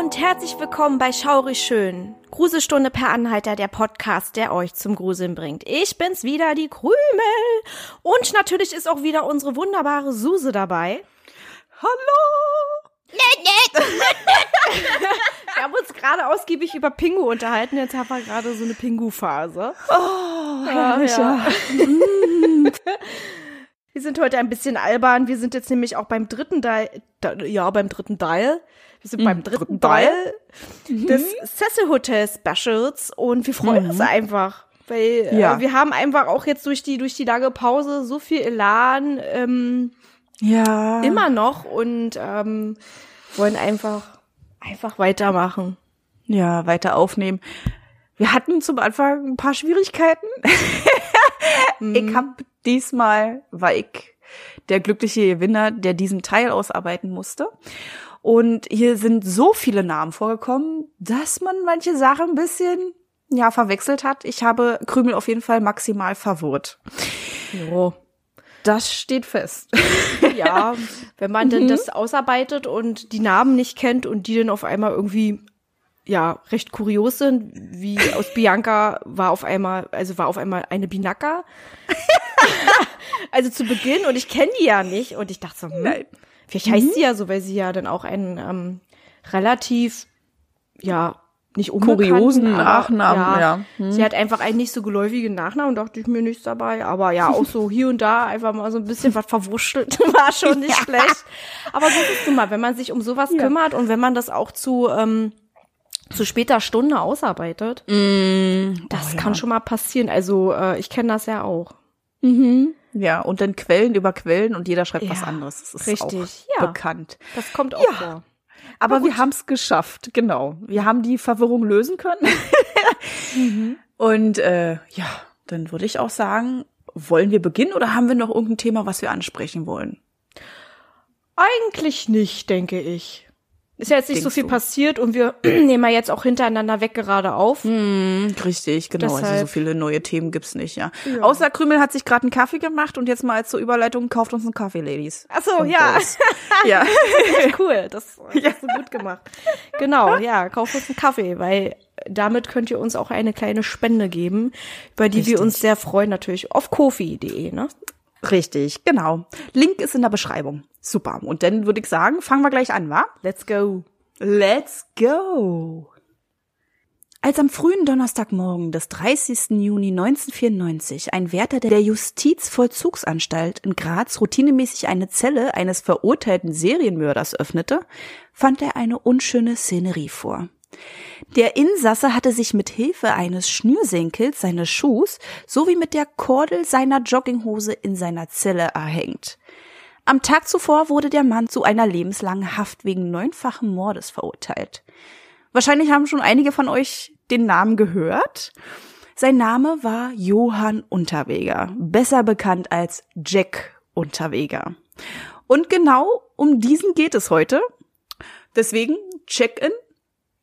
Und herzlich willkommen bei Schaurig Schön. Gruselstunde per Anhalter, der Podcast, der euch zum Gruseln bringt. Ich bin's wieder, die Krümel. Und natürlich ist auch wieder unsere wunderbare Suse dabei. Hallo! Wir haben uns gerade ausgiebig über Pingu unterhalten. Jetzt haben wir gerade so eine Pingu-Phase. Oh, Ja, ja. Wir sind heute ein bisschen albern. Wir sind jetzt nämlich auch beim dritten da- ja, beim dritten Dial. Wir sind beim dritten Dial. Dial des Cecil Hotel Specials und wir freuen uns einfach. Weil Ja. äh, wir haben einfach auch jetzt durch die, durch die lange Pause so viel Elan ähm, Ja. immer noch und ähm, wollen einfach, einfach weitermachen. Ja, weiter aufnehmen. Wir hatten zum Anfang ein paar Schwierigkeiten. Ich hab diesmal war ich der glückliche Gewinner, der diesen Teil ausarbeiten musste. Und hier sind so viele Namen vorgekommen, dass man manche Sachen ein bisschen ja verwechselt hat. Ich habe Krümel auf jeden Fall maximal verwirrt. Jo. Das steht fest. Ja, wenn man denn das ausarbeitet und die Namen nicht kennt und die dann auf einmal irgendwie ja recht kurios sind, wie aus Bianca war auf einmal, also war auf einmal eine Binaka. also zu Beginn und ich kenne die ja nicht und ich dachte so, hm, Nein. Vielleicht heißt sie ja so, weil sie ja dann auch einen ähm, relativ ja nicht Kuriosen Nachnamen, ja. Hm. Sie hat einfach einen nicht so geläufigen Nachnamen, dachte ich mir nichts dabei. Aber ja, auch so hier und da einfach mal so ein bisschen was verwurschtelt, war schon nicht schlecht. Aber so ist es mal, wenn man sich um sowas kümmert und wenn man das auch zu, ähm, zu später Stunde ausarbeitet, das kann schon mal passieren. Also äh, ich kenne das ja auch. Ja, und dann Quellen über Quellen und jeder schreibt was Ja, anderes. Das ist richtig, auch ja. bekannt. Das kommt auch Ja. vor. Aber wir haben es geschafft, genau. Wir haben die Verwirrung lösen können. Und äh, ja, dann würde ich auch sagen, wollen wir beginnen oder haben wir noch irgendein Thema, was wir ansprechen wollen? Eigentlich nicht, denke ich. Ist ja jetzt nicht so Denkst viel du? passiert und wir nehmen ja jetzt auch hintereinander weg gerade auf. Hm, richtig, genau. Also so Deshalb- viele neue Themen gibt's nicht, ja. Ja. Außer Krümel hat sich gerade einen Kaffee gemacht und jetzt mal als zur Überleitung kauft uns einen Kaffee, Ladies. Ach so, Und ja. ja. Echt cool, das hast du gut gemacht. Genau, ja, kauft uns einen Kaffee, weil damit könnt ihr uns auch eine kleine Spende geben, über die wir Richtig. uns sehr freuen, natürlich auf kofi.de, ne? Richtig, genau. Link ist in der Beschreibung. Super. Und dann würde ich sagen, fangen wir gleich an, wa? Let's go. Let's go! Als am frühen Donnerstagmorgen des 30. Juni 1994 ein Wärter der Justizvollzugsanstalt in Graz routinemäßig eine Zelle eines verurteilten Serienmörders öffnete, fand er eine unschöne Szenerie vor. Der Insasse hatte sich mit Hilfe eines Schnürsenkels seines Schuhs sowie mit der Kordel seiner Jogginghose in seiner Zelle erhängt. Am Tag zuvor wurde der Mann zu einer lebenslangen Haft wegen neunfachen Mordes verurteilt. Wahrscheinlich haben schon einige von euch den Namen gehört. Sein Name war Johann Unterweger, besser bekannt als Jack Unterweger. Und genau um diesen geht es heute. Deswegen Check-in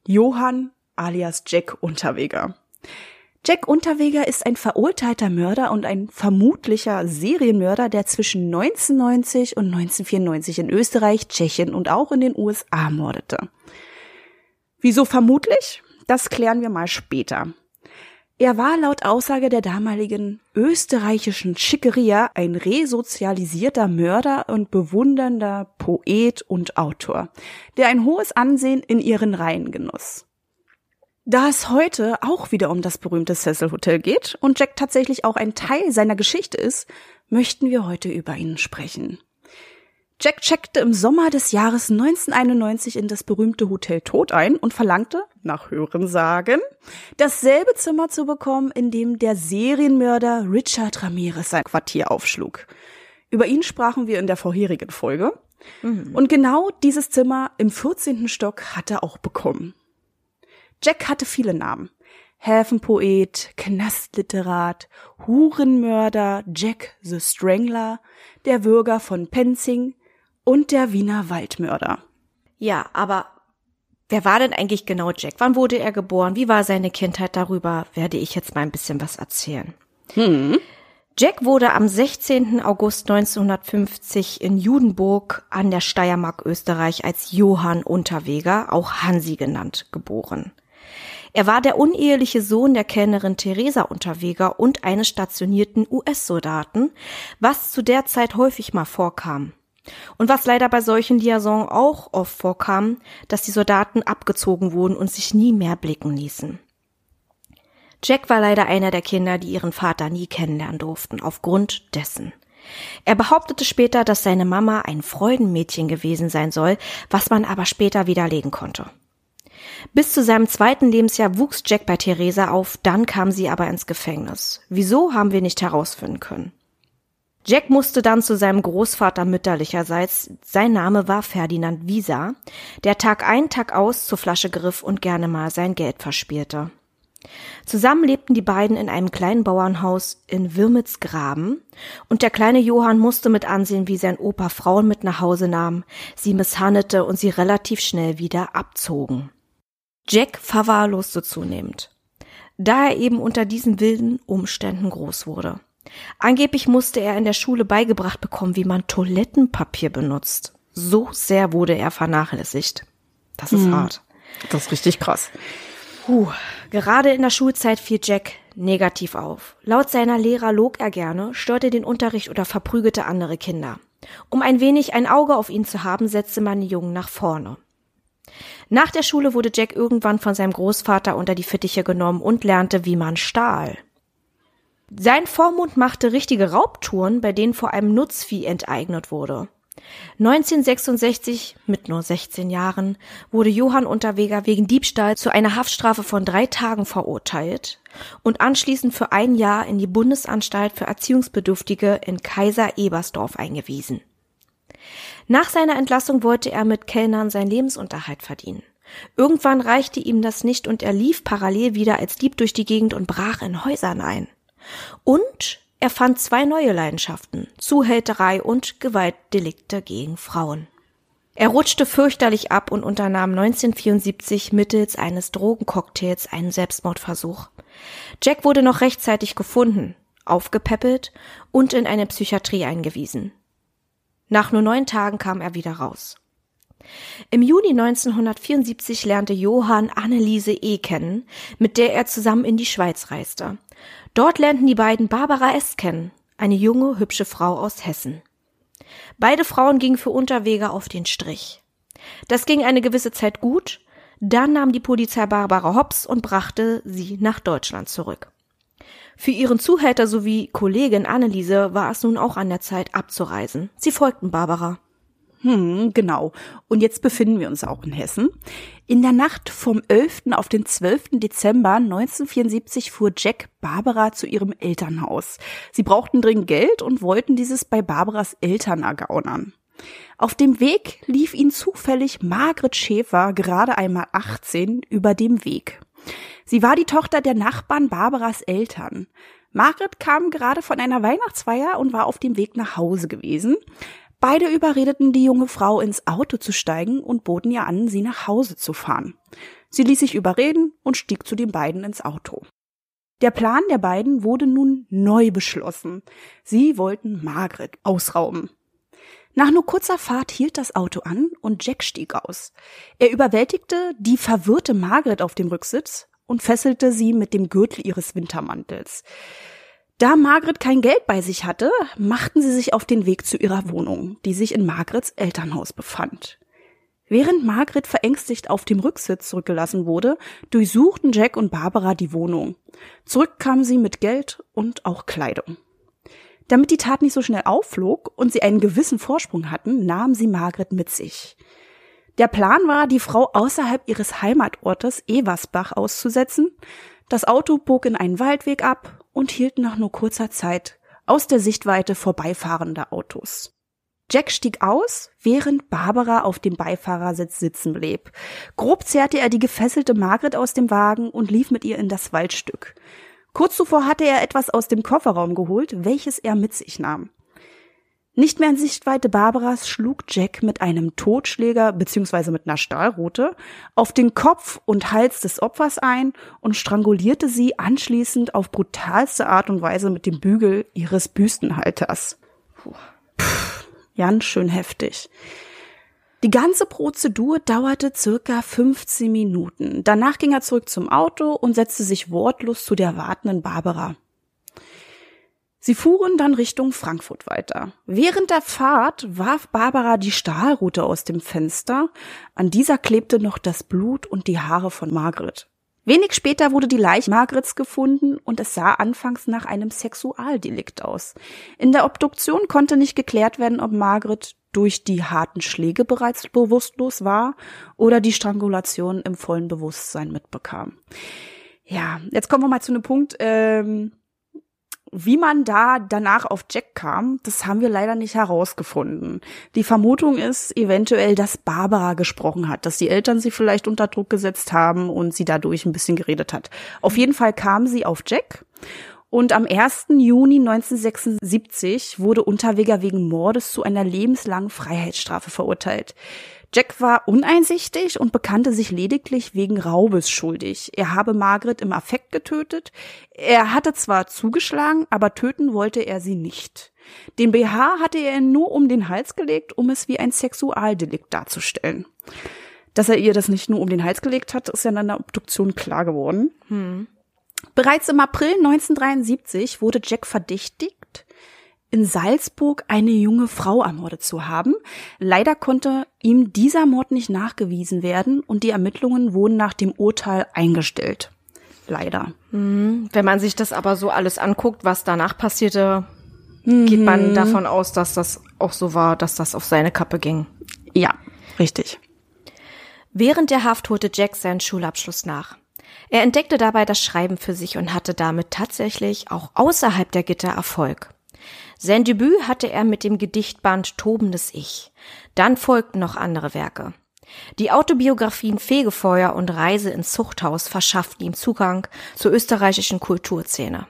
Johann alias Jack Unterweger. Jack Unterweger ist ein verurteilter Mörder und ein vermutlicher Serienmörder, der zwischen 1990 und 1994 in Österreich, Tschechien und auch in den USA mordete. Wieso vermutlich? Das klären wir mal später. Er war laut Aussage der damaligen österreichischen Schickeria ein resozialisierter Mörder und bewundernder Poet und Autor, der ein hohes Ansehen in ihren Reihen genoss. Da es heute auch wieder um das berühmte Cecil Hotel geht und Jack tatsächlich auch ein Teil seiner Geschichte ist, möchten wir heute über ihn sprechen. Jack checkte im Sommer des Jahres 1991 in das berühmte Hotel Tod ein und verlangte, nach Hörensagen, dasselbe Zimmer zu bekommen, in dem der Serienmörder Richard Ramirez sein Quartier aufschlug. Über ihn sprachen wir in der vorherigen Folge. Und genau dieses Zimmer im 14. Stock hat er auch bekommen. Jack hatte viele Namen. Häfenpoet, Knastliterat, Hurenmörder Jack the Strangler, der Bürger von Penzing und der Wiener Waldmörder. Ja, aber wer war denn eigentlich genau Jack? Wann wurde er geboren? Wie war seine Kindheit? Darüber werde ich jetzt mal ein bisschen was erzählen. Hm. Jack wurde am 16. August 1950 in Judenburg an der Steiermark Österreich als Johann Unterweger, auch Hansi genannt, geboren. Er war der uneheliche Sohn der Kellnerin Theresa Unterweger und eines stationierten US-Soldaten, was zu der Zeit häufig mal vorkam. Und was leider bei solchen Liaisons auch oft vorkam, dass die Soldaten abgezogen wurden und sich nie mehr blicken ließen. Jack war leider einer der Kinder, die ihren Vater nie kennenlernen durften, aufgrund dessen. Er behauptete später, dass seine Mama ein Freudenmädchen gewesen sein soll, was man aber später widerlegen konnte. Bis zu seinem zweiten Lebensjahr wuchs Jack bei Theresa auf, dann kam sie aber ins Gefängnis. Wieso haben wir nicht herausfinden können. Jack musste dann zu seinem Großvater mütterlicherseits, sein Name war Ferdinand Wieser, der Tag ein, Tag aus zur Flasche griff und gerne mal sein Geld verspielte. Zusammen lebten die beiden in einem kleinen Bauernhaus in Wirmitsgraben und der kleine Johann musste mit ansehen, wie sein Opa Frauen mit nach Hause nahm, sie misshandelte und sie relativ schnell wieder abzogen. Jack verwahrloste zunehmend, da er eben unter diesen wilden Umständen groß wurde. Angeblich musste er in der Schule beigebracht bekommen, wie man Toilettenpapier benutzt. So sehr wurde er vernachlässigt. Das ist hm. hart. Das ist richtig krass. Puh, gerade in der Schulzeit fiel Jack negativ auf. Laut seiner Lehrer log er gerne, störte den Unterricht oder verprügelte andere Kinder. Um ein wenig ein Auge auf ihn zu haben, setzte man den Jungen nach vorne. Nach der Schule wurde Jack irgendwann von seinem Großvater unter die Fittiche genommen und lernte, wie man stahl. Sein Vormund machte richtige Raubtouren, bei denen vor allem Nutzvieh enteignet wurde. 1966, mit nur 16 Jahren, wurde Johann Unterweger wegen Diebstahl zu einer Haftstrafe von drei Tagen verurteilt und anschließend für ein Jahr in die Bundesanstalt für Erziehungsbedürftige in Kaiser Ebersdorf eingewiesen. Nach seiner Entlassung wollte er mit Kellnern seinen Lebensunterhalt verdienen. Irgendwann reichte ihm das nicht und er lief parallel wieder als Dieb durch die Gegend und brach in Häusern ein. Und er fand zwei neue Leidenschaften, Zuhälterei und Gewaltdelikte gegen Frauen. Er rutschte fürchterlich ab und unternahm 1974 mittels eines Drogencocktails einen Selbstmordversuch. Jack wurde noch rechtzeitig gefunden, aufgepäppelt und in eine Psychiatrie eingewiesen. Nach nur neun Tagen kam er wieder raus. Im Juni 1974 lernte Johann Anneliese E. kennen, mit der er zusammen in die Schweiz reiste. Dort lernten die beiden Barbara S. kennen, eine junge, hübsche Frau aus Hessen. Beide Frauen gingen für Unterwege auf den Strich. Das ging eine gewisse Zeit gut, dann nahm die Polizei Barbara Hobbs und brachte sie nach Deutschland zurück. Für ihren Zuhälter sowie Kollegin Anneliese war es nun auch an der Zeit abzureisen. Sie folgten Barbara. Hm, genau. Und jetzt befinden wir uns auch in Hessen. In der Nacht vom 11. auf den 12. Dezember 1974 fuhr Jack Barbara zu ihrem Elternhaus. Sie brauchten dringend Geld und wollten dieses bei Barbaras Eltern ergaunern. Auf dem Weg lief ihnen zufällig Margret Schäfer, gerade einmal 18, über dem Weg. Sie war die Tochter der Nachbarn Barbaras Eltern. Margret kam gerade von einer Weihnachtsfeier und war auf dem Weg nach Hause gewesen. Beide überredeten die junge Frau ins Auto zu steigen und boten ihr an, sie nach Hause zu fahren. Sie ließ sich überreden und stieg zu den beiden ins Auto. Der Plan der beiden wurde nun neu beschlossen. Sie wollten Margret ausrauben. Nach nur kurzer Fahrt hielt das Auto an und Jack stieg aus. Er überwältigte die verwirrte Margret auf dem Rücksitz und fesselte sie mit dem Gürtel ihres Wintermantels. Da Margret kein Geld bei sich hatte, machten sie sich auf den Weg zu ihrer Wohnung, die sich in Margrets Elternhaus befand. Während Margret verängstigt auf dem Rücksitz zurückgelassen wurde, durchsuchten Jack und Barbara die Wohnung. Zurück kamen sie mit Geld und auch Kleidung. Damit die Tat nicht so schnell aufflog und sie einen gewissen Vorsprung hatten, nahmen sie Margret mit sich. Der Plan war, die Frau außerhalb ihres Heimatortes Eversbach auszusetzen. Das Auto bog in einen Waldweg ab und hielt nach nur kurzer Zeit aus der Sichtweite vorbeifahrender Autos. Jack stieg aus, während Barbara auf dem Beifahrersitz sitzen blieb. Grob zerrte er die gefesselte Margaret aus dem Wagen und lief mit ihr in das Waldstück. Kurz zuvor hatte er etwas aus dem Kofferraum geholt, welches er mit sich nahm. Nicht mehr in Sichtweite Barbaras schlug Jack mit einem Totschläger bzw. mit einer Stahlrute auf den Kopf und Hals des Opfers ein und strangulierte sie anschließend auf brutalste Art und Weise mit dem Bügel ihres Büstenhalters. Puh. Ganz schön heftig. Die ganze Prozedur dauerte circa 15 Minuten. Danach ging er zurück zum Auto und setzte sich wortlos zu der wartenden Barbara. Sie fuhren dann Richtung Frankfurt weiter. Während der Fahrt warf Barbara die Stahlrute aus dem Fenster. An dieser klebte noch das Blut und die Haare von Margaret. Wenig später wurde die Leiche Margarets gefunden und es sah anfangs nach einem Sexualdelikt aus. In der Obduktion konnte nicht geklärt werden, ob Margaret durch die harten Schläge bereits bewusstlos war oder die Strangulation im vollen Bewusstsein mitbekam. Ja, jetzt kommen wir mal zu einem Punkt, ähm, wie man da danach auf Jack kam, das haben wir leider nicht herausgefunden. Die Vermutung ist eventuell, dass Barbara gesprochen hat, dass die Eltern sie vielleicht unter Druck gesetzt haben und sie dadurch ein bisschen geredet hat. Auf jeden Fall kam sie auf Jack und am 1. Juni 1976 wurde Unterweger wegen Mordes zu einer lebenslangen Freiheitsstrafe verurteilt. Jack war uneinsichtig und bekannte sich lediglich wegen Raubes schuldig. Er habe Margaret im Affekt getötet. Er hatte zwar zugeschlagen, aber töten wollte er sie nicht. Den BH hatte er nur um den Hals gelegt, um es wie ein Sexualdelikt darzustellen. Dass er ihr das nicht nur um den Hals gelegt hat, ist ja in der Obduktion klar geworden. Hm. Bereits im April 1973 wurde Jack verdächtigt, in Salzburg eine junge Frau ermordet zu haben. Leider konnte ihm dieser Mord nicht nachgewiesen werden und die Ermittlungen wurden nach dem Urteil eingestellt. Leider. Mhm. Wenn man sich das aber so alles anguckt, was danach passierte, mhm. geht man davon aus, dass das auch so war, dass das auf seine Kappe ging. Ja, richtig. Während der Haft holte Jack seinen Schulabschluss nach. Er entdeckte dabei das Schreiben für sich und hatte damit tatsächlich auch außerhalb der Gitter Erfolg. Sein Debüt hatte er mit dem Gedichtband Tobendes Ich. Dann folgten noch andere Werke. Die Autobiografien Fegefeuer und Reise ins Zuchthaus verschafften ihm Zugang zur österreichischen Kulturszene.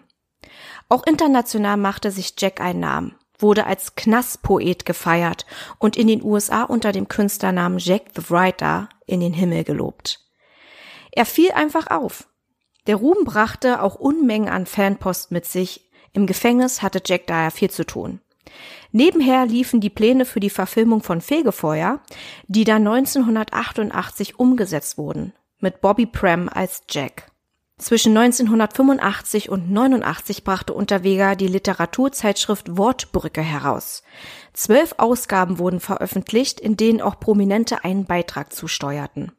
Auch international machte sich Jack einen Namen, wurde als Knastpoet gefeiert und in den USA unter dem Künstlernamen Jack the Writer in den Himmel gelobt. Er fiel einfach auf. Der Ruhm brachte auch Unmengen an Fanpost mit sich, im Gefängnis hatte Jack daher viel zu tun. Nebenher liefen die Pläne für die Verfilmung von Fegefeuer, die dann 1988 umgesetzt wurden, mit Bobby Prem als Jack. Zwischen 1985 und 89 brachte Unterweger die Literaturzeitschrift Wortbrücke heraus. Zwölf Ausgaben wurden veröffentlicht, in denen auch Prominente einen Beitrag zusteuerten.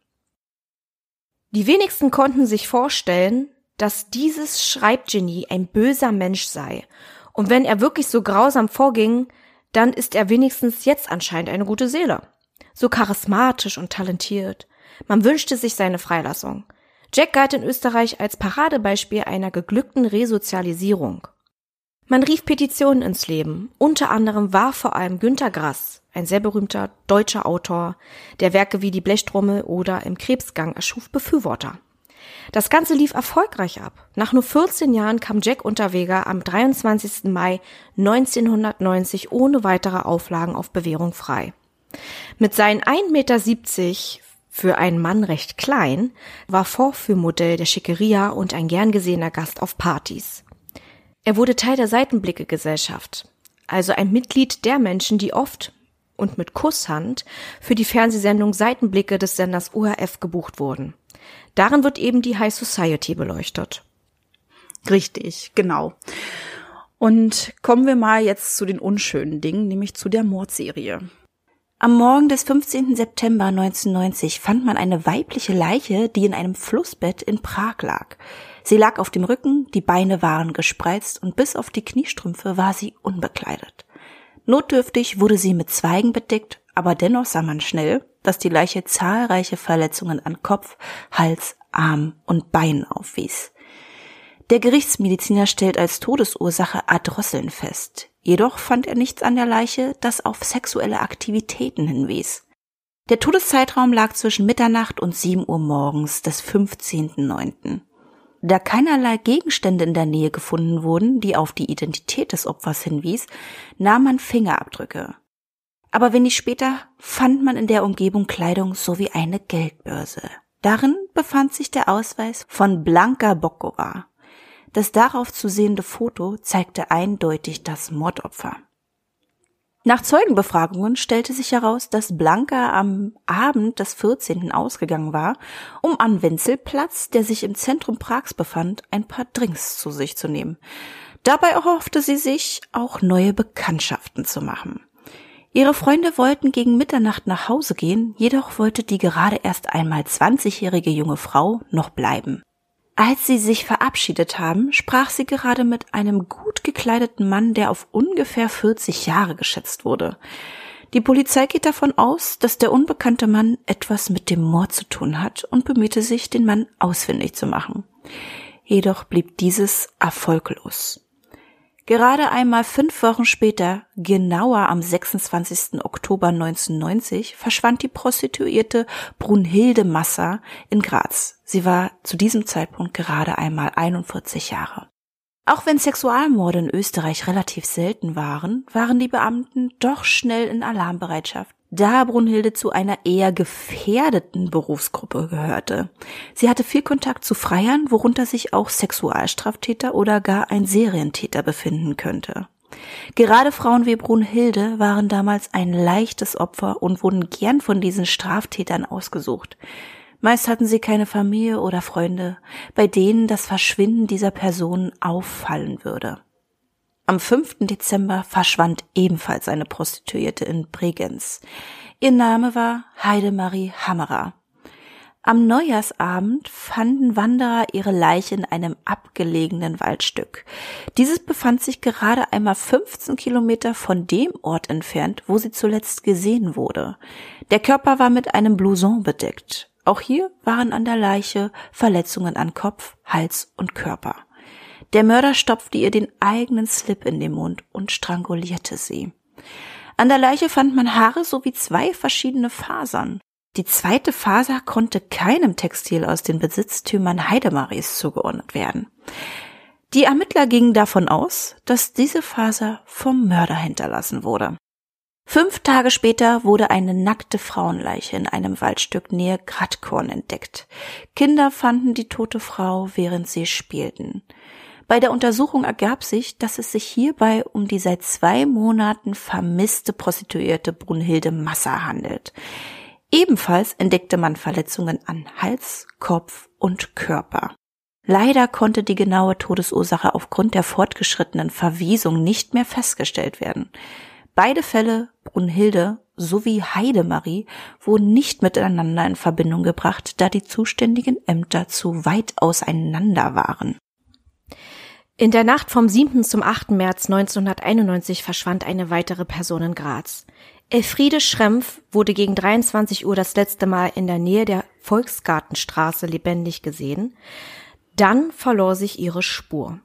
Die wenigsten konnten sich vorstellen, dass dieses Schreibgenie ein böser Mensch sei. Und wenn er wirklich so grausam vorging, dann ist er wenigstens jetzt anscheinend eine gute Seele. So charismatisch und talentiert. Man wünschte sich seine Freilassung. Jack galt in Österreich als Paradebeispiel einer geglückten Resozialisierung. Man rief Petitionen ins Leben. Unter anderem war vor allem Günter Grass, ein sehr berühmter deutscher Autor, der Werke wie die Blechtrommel oder im Krebsgang erschuf, Befürworter. Das Ganze lief erfolgreich ab. Nach nur 14 Jahren kam Jack Unterweger am 23. Mai 1990 ohne weitere Auflagen auf Bewährung frei. Mit seinen 1,70 Meter für einen Mann recht klein, war Vorführmodell der Schickeria und ein gern gesehener Gast auf Partys. Er wurde Teil der Seitenblicke-Gesellschaft, also ein Mitglied der Menschen, die oft und mit Kusshand für die Fernsehsendung Seitenblicke des Senders ORF gebucht wurden. Darin wird eben die High Society beleuchtet. Richtig, genau. Und kommen wir mal jetzt zu den unschönen Dingen, nämlich zu der Mordserie. Am Morgen des 15. September 1990 fand man eine weibliche Leiche, die in einem Flussbett in Prag lag. Sie lag auf dem Rücken, die Beine waren gespreizt und bis auf die Kniestrümpfe war sie unbekleidet. Notdürftig wurde sie mit Zweigen bedeckt, aber dennoch sah man schnell, dass die Leiche zahlreiche Verletzungen an Kopf, Hals, Arm und Beinen aufwies. Der Gerichtsmediziner stellt als Todesursache Ardrosseln fest. Jedoch fand er nichts an der Leiche, das auf sexuelle Aktivitäten hinwies. Der Todeszeitraum lag zwischen Mitternacht und 7 Uhr morgens des 15.09. Da keinerlei Gegenstände in der Nähe gefunden wurden, die auf die Identität des Opfers hinwies, nahm man Fingerabdrücke. Aber wenig später fand man in der Umgebung Kleidung sowie eine Geldbörse. Darin befand sich der Ausweis von Blanka Bokova. Das darauf zu sehende Foto zeigte eindeutig das Mordopfer. Nach Zeugenbefragungen stellte sich heraus, dass Blanka am Abend des 14. ausgegangen war, um an Wenzelplatz, der sich im Zentrum Prags befand, ein paar Drinks zu sich zu nehmen. Dabei erhoffte sie sich, auch neue Bekanntschaften zu machen. Ihre Freunde wollten gegen Mitternacht nach Hause gehen, jedoch wollte die gerade erst einmal 20-jährige junge Frau noch bleiben. Als sie sich verabschiedet haben, sprach sie gerade mit einem gut gekleideten Mann, der auf ungefähr 40 Jahre geschätzt wurde. Die Polizei geht davon aus, dass der unbekannte Mann etwas mit dem Mord zu tun hat und bemühte sich, den Mann ausfindig zu machen. Jedoch blieb dieses erfolglos. Gerade einmal fünf Wochen später, genauer am 26. Oktober 1990, verschwand die Prostituierte Brunhilde Massa in Graz. Sie war zu diesem Zeitpunkt gerade einmal 41 Jahre. Auch wenn Sexualmorde in Österreich relativ selten waren, waren die Beamten doch schnell in Alarmbereitschaft da Brunhilde zu einer eher gefährdeten Berufsgruppe gehörte. Sie hatte viel Kontakt zu Freiern, worunter sich auch Sexualstraftäter oder gar ein Serientäter befinden könnte. Gerade Frauen wie Brunhilde waren damals ein leichtes Opfer und wurden gern von diesen Straftätern ausgesucht. Meist hatten sie keine Familie oder Freunde, bei denen das Verschwinden dieser Personen auffallen würde. Am 5. Dezember verschwand ebenfalls eine Prostituierte in Bregenz. Ihr Name war Heidemarie Hammerer. Am Neujahrsabend fanden Wanderer ihre Leiche in einem abgelegenen Waldstück. Dieses befand sich gerade einmal 15 Kilometer von dem Ort entfernt, wo sie zuletzt gesehen wurde. Der Körper war mit einem Blouson bedeckt. Auch hier waren an der Leiche Verletzungen an Kopf, Hals und Körper. Der Mörder stopfte ihr den eigenen Slip in den Mund und strangulierte sie. An der Leiche fand man Haare sowie zwei verschiedene Fasern. Die zweite Faser konnte keinem Textil aus den Besitztümern Heidemaries zugeordnet werden. Die Ermittler gingen davon aus, dass diese Faser vom Mörder hinterlassen wurde. Fünf Tage später wurde eine nackte Frauenleiche in einem Waldstück nähe Gradkorn entdeckt. Kinder fanden die tote Frau, während sie spielten. Bei der Untersuchung ergab sich, dass es sich hierbei um die seit zwei Monaten vermisste Prostituierte Brunhilde Masser handelt. Ebenfalls entdeckte man Verletzungen an Hals, Kopf und Körper. Leider konnte die genaue Todesursache aufgrund der fortgeschrittenen Verwiesung nicht mehr festgestellt werden. Beide Fälle, Brunhilde sowie Heidemarie, wurden nicht miteinander in Verbindung gebracht, da die zuständigen Ämter zu weit auseinander waren. In der Nacht vom 7. zum 8. März 1991 verschwand eine weitere Person in Graz. Elfriede Schrempf wurde gegen 23 Uhr das letzte Mal in der Nähe der Volksgartenstraße lebendig gesehen. Dann verlor sich ihre Spur.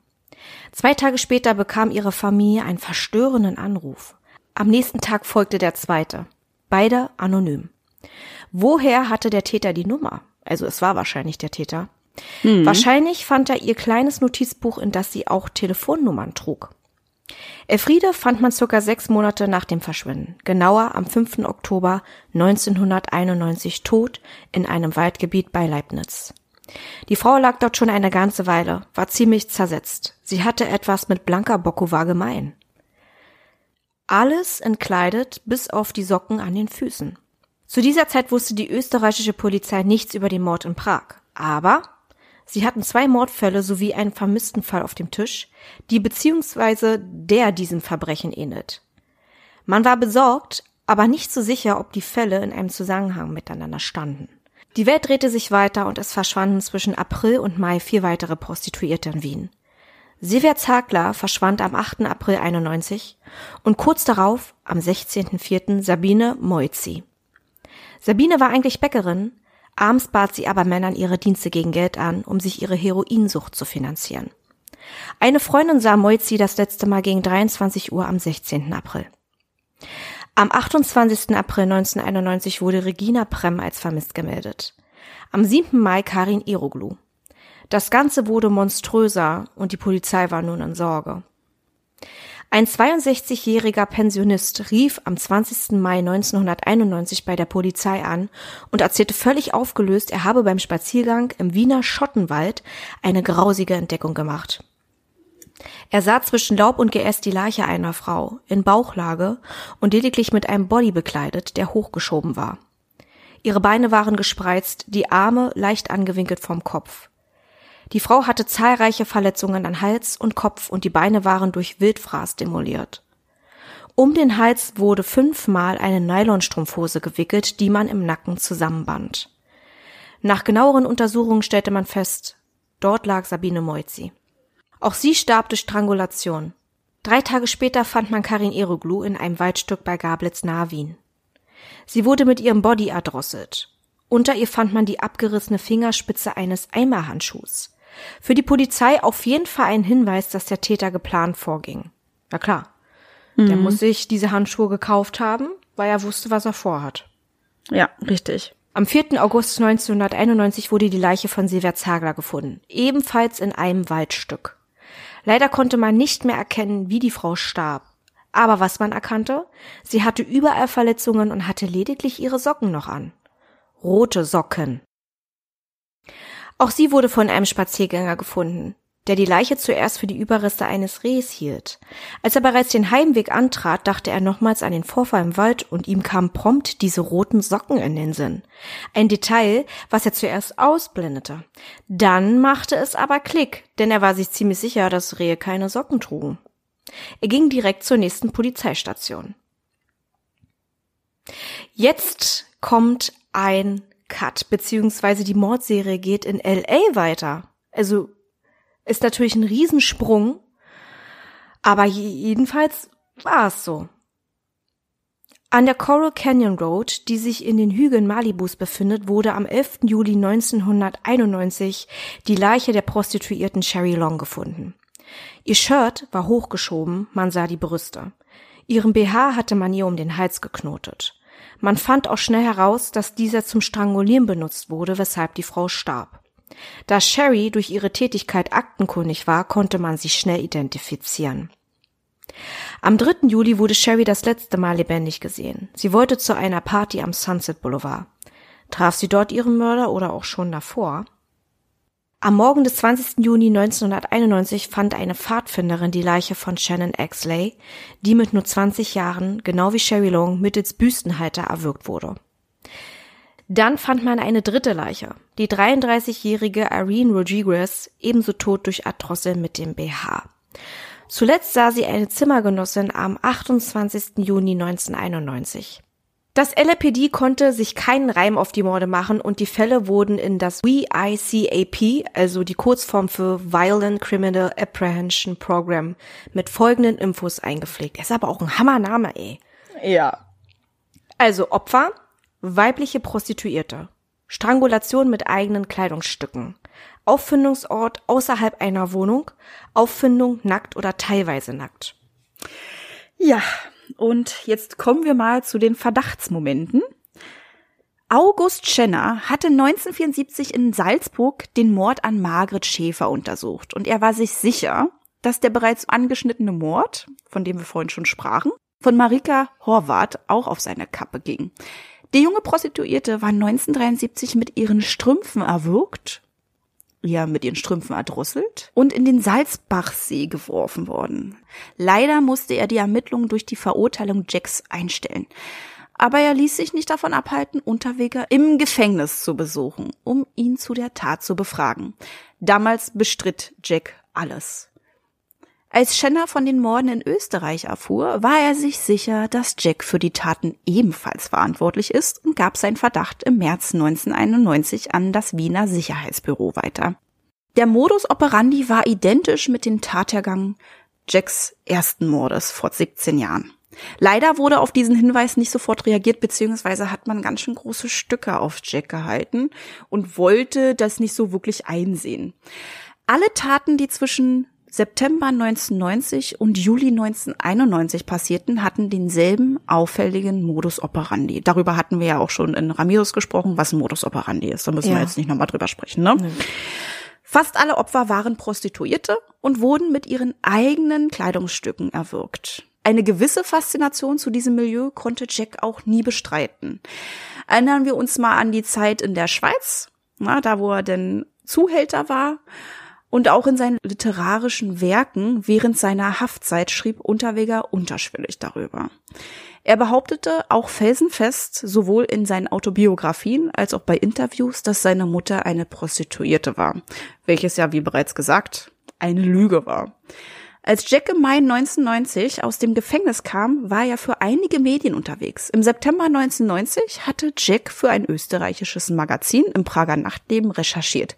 Zwei Tage später bekam ihre Familie einen verstörenden Anruf. Am nächsten Tag folgte der zweite. Beide anonym. Woher hatte der Täter die Nummer? Also es war wahrscheinlich der Täter. Mhm. Wahrscheinlich fand er ihr kleines Notizbuch, in das sie auch Telefonnummern trug. Elfriede fand man circa sechs Monate nach dem Verschwinden, genauer am 5. Oktober 1991 tot in einem Waldgebiet bei Leibniz. Die Frau lag dort schon eine ganze Weile, war ziemlich zersetzt. Sie hatte etwas mit Blanka Bokova gemein. Alles entkleidet bis auf die Socken an den Füßen. Zu dieser Zeit wusste die österreichische Polizei nichts über den Mord in Prag. Aber Sie hatten zwei Mordfälle sowie einen vermissten Fall auf dem Tisch, die beziehungsweise der diesem Verbrechen ähnelt. Man war besorgt, aber nicht so sicher, ob die Fälle in einem Zusammenhang miteinander standen. Die Welt drehte sich weiter und es verschwanden zwischen April und Mai vier weitere Prostituierte in Wien. Silvia Zagler verschwand am 8. April 91 und kurz darauf, am 16.04. Sabine Moizzi. Sabine war eigentlich Bäckerin, Abends bat sie aber Männern ihre Dienste gegen Geld an, um sich ihre Heroinsucht zu finanzieren. Eine Freundin sah Moitzi das letzte Mal gegen 23 Uhr am 16. April. Am 28. April 1991 wurde Regina Prem als vermisst gemeldet. Am 7. Mai Karin Iroglu. Das Ganze wurde monströser und die Polizei war nun in Sorge. Ein 62-jähriger Pensionist rief am 20. Mai 1991 bei der Polizei an und erzählte völlig aufgelöst, er habe beim Spaziergang im Wiener Schottenwald eine grausige Entdeckung gemacht. Er sah zwischen Laub und Geäst die Leiche einer Frau in Bauchlage und lediglich mit einem Body bekleidet, der hochgeschoben war. Ihre Beine waren gespreizt, die Arme leicht angewinkelt vom Kopf. Die Frau hatte zahlreiche Verletzungen an Hals und Kopf und die Beine waren durch Wildfraß demoliert. Um den Hals wurde fünfmal eine Nylonstrumpfhose gewickelt, die man im Nacken zusammenband. Nach genaueren Untersuchungen stellte man fest, dort lag Sabine Moizzi. Auch sie starb durch Strangulation. Drei Tage später fand man Karin Eroglu in einem Waldstück bei Gablitz nahe Wien. Sie wurde mit ihrem Body erdrosselt. Unter ihr fand man die abgerissene Fingerspitze eines Eimerhandschuhs. Für die Polizei auf jeden Fall ein Hinweis, dass der Täter geplant vorging. Na klar. Mhm. Der muss sich diese Handschuhe gekauft haben, weil er wusste, was er vorhat. Ja, richtig. Am 4. August 1991 wurde die Leiche von Silvia Zagler gefunden, ebenfalls in einem Waldstück. Leider konnte man nicht mehr erkennen, wie die Frau starb. Aber was man erkannte, sie hatte überall Verletzungen und hatte lediglich ihre Socken noch an. Rote Socken. Auch sie wurde von einem Spaziergänger gefunden, der die Leiche zuerst für die Überreste eines Rehs hielt. Als er bereits den Heimweg antrat, dachte er nochmals an den Vorfall im Wald und ihm kamen prompt diese roten Socken in den Sinn. Ein Detail, was er zuerst ausblendete. Dann machte es aber Klick, denn er war sich ziemlich sicher, dass Rehe keine Socken trugen. Er ging direkt zur nächsten Polizeistation. Jetzt kommt ein Cut, beziehungsweise die Mordserie geht in LA weiter. Also ist natürlich ein Riesensprung, aber jedenfalls war es so. An der Coral Canyon Road, die sich in den Hügeln Malibus befindet, wurde am 11. Juli 1991 die Leiche der Prostituierten Sherry Long gefunden. Ihr Shirt war hochgeschoben, man sah die Brüste. Ihren BH hatte man ihr um den Hals geknotet. Man fand auch schnell heraus, dass dieser zum Strangulieren benutzt wurde, weshalb die Frau starb. Da Sherry durch ihre Tätigkeit aktenkundig war, konnte man sie schnell identifizieren. Am 3. Juli wurde Sherry das letzte Mal lebendig gesehen. Sie wollte zu einer Party am Sunset Boulevard. Traf sie dort ihren Mörder oder auch schon davor? Am Morgen des 20. Juni 1991 fand eine Pfadfinderin die Leiche von Shannon Exley, die mit nur 20 Jahren, genau wie Sherry Long, mittels Büstenhalter erwürgt wurde. Dann fand man eine dritte Leiche, die 33-jährige Irene Rodriguez, ebenso tot durch Ardrossel mit dem BH. Zuletzt sah sie eine Zimmergenossin am 28. Juni 1991. Das LAPD konnte sich keinen Reim auf die Morde machen und die Fälle wurden in das VICAP, also die Kurzform für Violent Criminal Apprehension Program, mit folgenden Infos eingepflegt. ist aber auch ein Hammername, ey. Ja. Also Opfer, weibliche Prostituierte, Strangulation mit eigenen Kleidungsstücken, Auffindungsort außerhalb einer Wohnung, Auffindung nackt oder teilweise nackt. Ja, und jetzt kommen wir mal zu den Verdachtsmomenten. August Schenner hatte 1974 in Salzburg den Mord an Margret Schäfer untersucht und er war sich sicher, dass der bereits angeschnittene Mord, von dem wir vorhin schon sprachen, von Marika Horvath auch auf seine Kappe ging. Die junge Prostituierte war 1973 mit ihren Strümpfen erwürgt ja mit ihren Strümpfen erdrosselt und in den Salzbachsee geworfen worden. Leider musste er die Ermittlungen durch die Verurteilung Jacks einstellen. Aber er ließ sich nicht davon abhalten, Unterweger im Gefängnis zu besuchen, um ihn zu der Tat zu befragen. Damals bestritt Jack alles. Als Schenner von den Morden in Österreich erfuhr, war er sich sicher, dass Jack für die Taten ebenfalls verantwortlich ist und gab seinen Verdacht im März 1991 an das Wiener Sicherheitsbüro weiter. Der Modus operandi war identisch mit dem Tathergang Jacks ersten Mordes vor 17 Jahren. Leider wurde auf diesen Hinweis nicht sofort reagiert, beziehungsweise hat man ganz schön große Stücke auf Jack gehalten und wollte das nicht so wirklich einsehen. Alle Taten, die zwischen September 1990 und Juli 1991 passierten, hatten denselben auffälligen Modus operandi. Darüber hatten wir ja auch schon in Ramiros gesprochen, was ein Modus operandi ist. Da müssen ja. wir jetzt nicht nochmal drüber sprechen. Ne? Nee. Fast alle Opfer waren Prostituierte und wurden mit ihren eigenen Kleidungsstücken erwürgt. Eine gewisse Faszination zu diesem Milieu konnte Jack auch nie bestreiten. Erinnern wir uns mal an die Zeit in der Schweiz, na, da wo er denn Zuhälter war und auch in seinen literarischen Werken während seiner Haftzeit schrieb Unterweger unterschwellig darüber. Er behauptete auch felsenfest, sowohl in seinen Autobiografien als auch bei Interviews, dass seine Mutter eine Prostituierte war, welches ja, wie bereits gesagt, eine Lüge war. Als Jack im Mai 1990 aus dem Gefängnis kam, war er für einige Medien unterwegs. Im September 1990 hatte Jack für ein österreichisches Magazin im Prager Nachtleben recherchiert.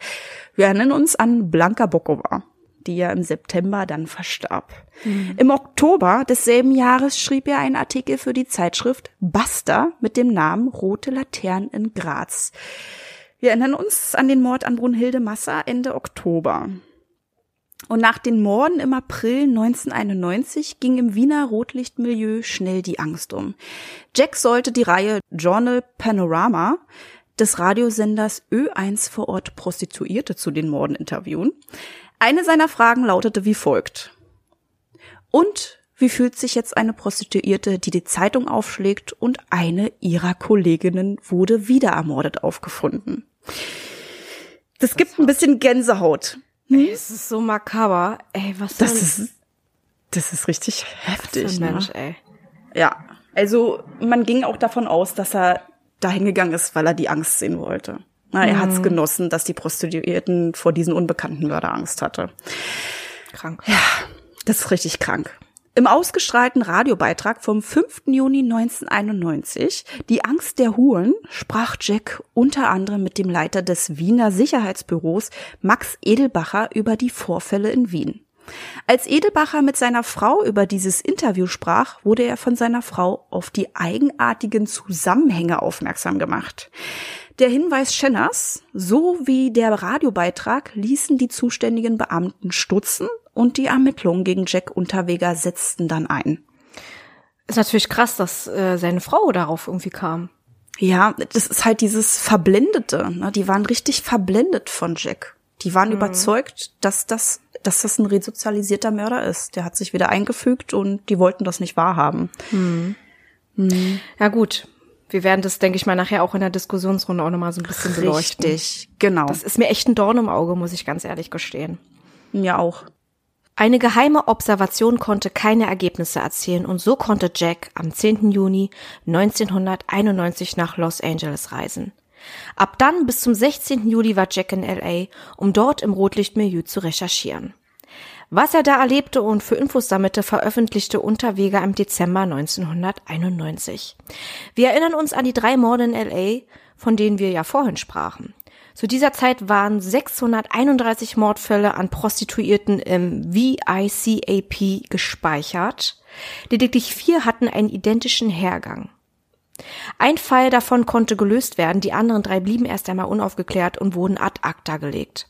Wir erinnern uns an Blanka Bokova, die ja im September dann verstarb. Mhm. Im Oktober desselben Jahres schrieb er einen Artikel für die Zeitschrift Basta mit dem Namen Rote Laternen in Graz. Wir erinnern uns an den Mord an Brunhilde Masser Ende Oktober. Und nach den Morden im April 1991 ging im Wiener Rotlichtmilieu schnell die Angst um. Jack sollte die Reihe Journal Panorama des Radiosenders Ö1 vor Ort Prostituierte zu den Morden interviewen. Eine seiner Fragen lautete wie folgt. Und wie fühlt sich jetzt eine Prostituierte, die die Zeitung aufschlägt und eine ihrer Kolleginnen wurde wieder ermordet aufgefunden? Das gibt ein bisschen Gänsehaut. Hm? Es ist so makaber. Ey, was das ist das ist richtig heftig, ne? Mensch, ey. Ja, also man ging auch davon aus, dass er dahin gegangen ist, weil er die Angst sehen wollte. Na, er mhm. hat es genossen, dass die Prostituierten vor diesen unbekannten Mörder Angst hatte. Krank. Ja, das ist richtig krank. Im ausgestrahlten Radiobeitrag vom 5. Juni 1991, Die Angst der Huren, sprach Jack unter anderem mit dem Leiter des Wiener Sicherheitsbüros Max Edelbacher über die Vorfälle in Wien. Als Edelbacher mit seiner Frau über dieses Interview sprach, wurde er von seiner Frau auf die eigenartigen Zusammenhänge aufmerksam gemacht. Der Hinweis Schenners sowie der Radiobeitrag ließen die zuständigen Beamten stutzen und die Ermittlungen gegen Jack Unterweger setzten dann ein. Ist natürlich krass, dass äh, seine Frau darauf irgendwie kam. Ja, das ist halt dieses Verblendete. Ne? Die waren richtig verblendet von Jack. Die waren mhm. überzeugt, dass das, dass das ein resozialisierter Mörder ist. Der hat sich wieder eingefügt und die wollten das nicht wahrhaben. Mhm. Mhm. Ja gut, wir werden das, denke ich mal, nachher auch in der Diskussionsrunde auch nochmal so ein bisschen beleuchten. Richtig, genau. Das ist mir echt ein Dorn im Auge, muss ich ganz ehrlich gestehen. Mir auch. Eine geheime Observation konnte keine Ergebnisse erzielen und so konnte Jack am 10. Juni 1991 nach Los Angeles reisen. Ab dann bis zum 16. Juli war Jack in LA, um dort im Rotlichtmilieu zu recherchieren. Was er da erlebte und für Infos sammelte, veröffentlichte Unterweger im Dezember 1991. Wir erinnern uns an die drei Morde in LA, von denen wir ja vorhin sprachen. Zu dieser Zeit waren 631 Mordfälle an Prostituierten im VICAP gespeichert. Lediglich vier hatten einen identischen Hergang. Ein Fall davon konnte gelöst werden, die anderen drei blieben erst einmal unaufgeklärt und wurden ad acta gelegt.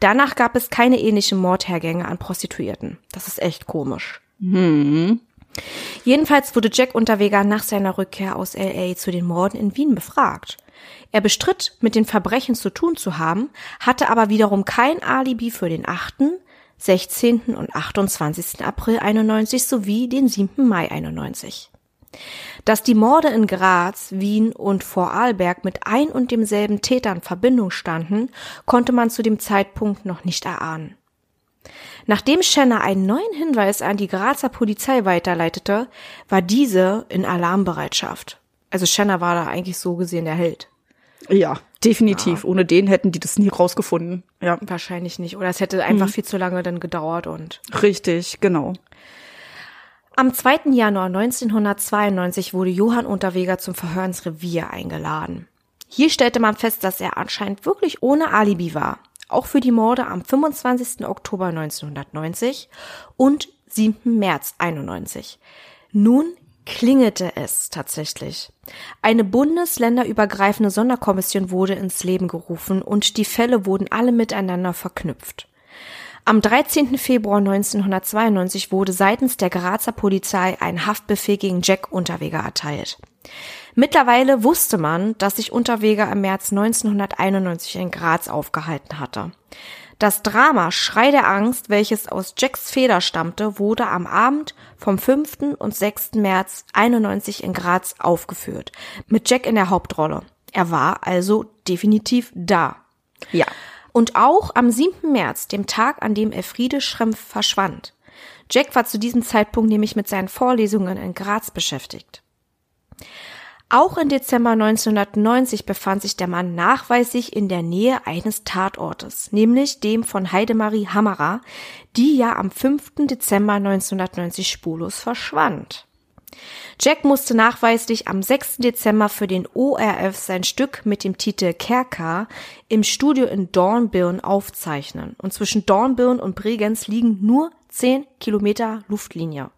Danach gab es keine ähnlichen Mordhergänge an Prostituierten. Das ist echt komisch. Hm. Jedenfalls wurde Jack Unterweger nach seiner Rückkehr aus LA zu den Morden in Wien befragt. Er bestritt, mit den Verbrechen zu tun zu haben, hatte aber wiederum kein Alibi für den 8., 16. und 28. April 91 sowie den 7. Mai 91. Dass die Morde in Graz, Wien und Vorarlberg mit ein und demselben Täter in Verbindung standen, konnte man zu dem Zeitpunkt noch nicht erahnen. Nachdem Schenner einen neuen Hinweis an die Grazer Polizei weiterleitete, war diese in Alarmbereitschaft. Also Schenner war da eigentlich so gesehen der Held. Ja, definitiv. Ja. Ohne den hätten die das nie rausgefunden. Ja. Wahrscheinlich nicht. Oder es hätte einfach mhm. viel zu lange dann gedauert und. Richtig, genau. Am 2. Januar 1992 wurde Johann Unterweger zum Verhör ins Revier eingeladen. Hier stellte man fest, dass er anscheinend wirklich ohne Alibi war. Auch für die Morde am 25. Oktober 1990 und 7. März 91. Nun klingelte es tatsächlich. Eine bundesländerübergreifende Sonderkommission wurde ins Leben gerufen und die Fälle wurden alle miteinander verknüpft. Am 13. Februar 1992 wurde seitens der Grazer Polizei ein Haftbefehl gegen Jack Unterweger erteilt. Mittlerweile wusste man, dass sich Unterweger im März 1991 in Graz aufgehalten hatte. Das Drama Schrei der Angst, welches aus Jacks Feder stammte, wurde am Abend vom 5. und 6. März 91 in Graz aufgeführt, mit Jack in der Hauptrolle. Er war also definitiv da. Ja. Und auch am 7. März, dem Tag, an dem Elfriede Schrempf verschwand. Jack war zu diesem Zeitpunkt nämlich mit seinen Vorlesungen in Graz beschäftigt. Auch im Dezember 1990 befand sich der Mann nachweislich in der Nähe eines Tatortes, nämlich dem von Heidemarie Hammerer, die ja am 5. Dezember 1990 spurlos verschwand. Jack musste nachweislich am 6. Dezember für den ORF sein Stück mit dem Titel Kerker im Studio in Dornbirn aufzeichnen. Und zwischen Dornbirn und Bregenz liegen nur 10 Kilometer Luftlinie.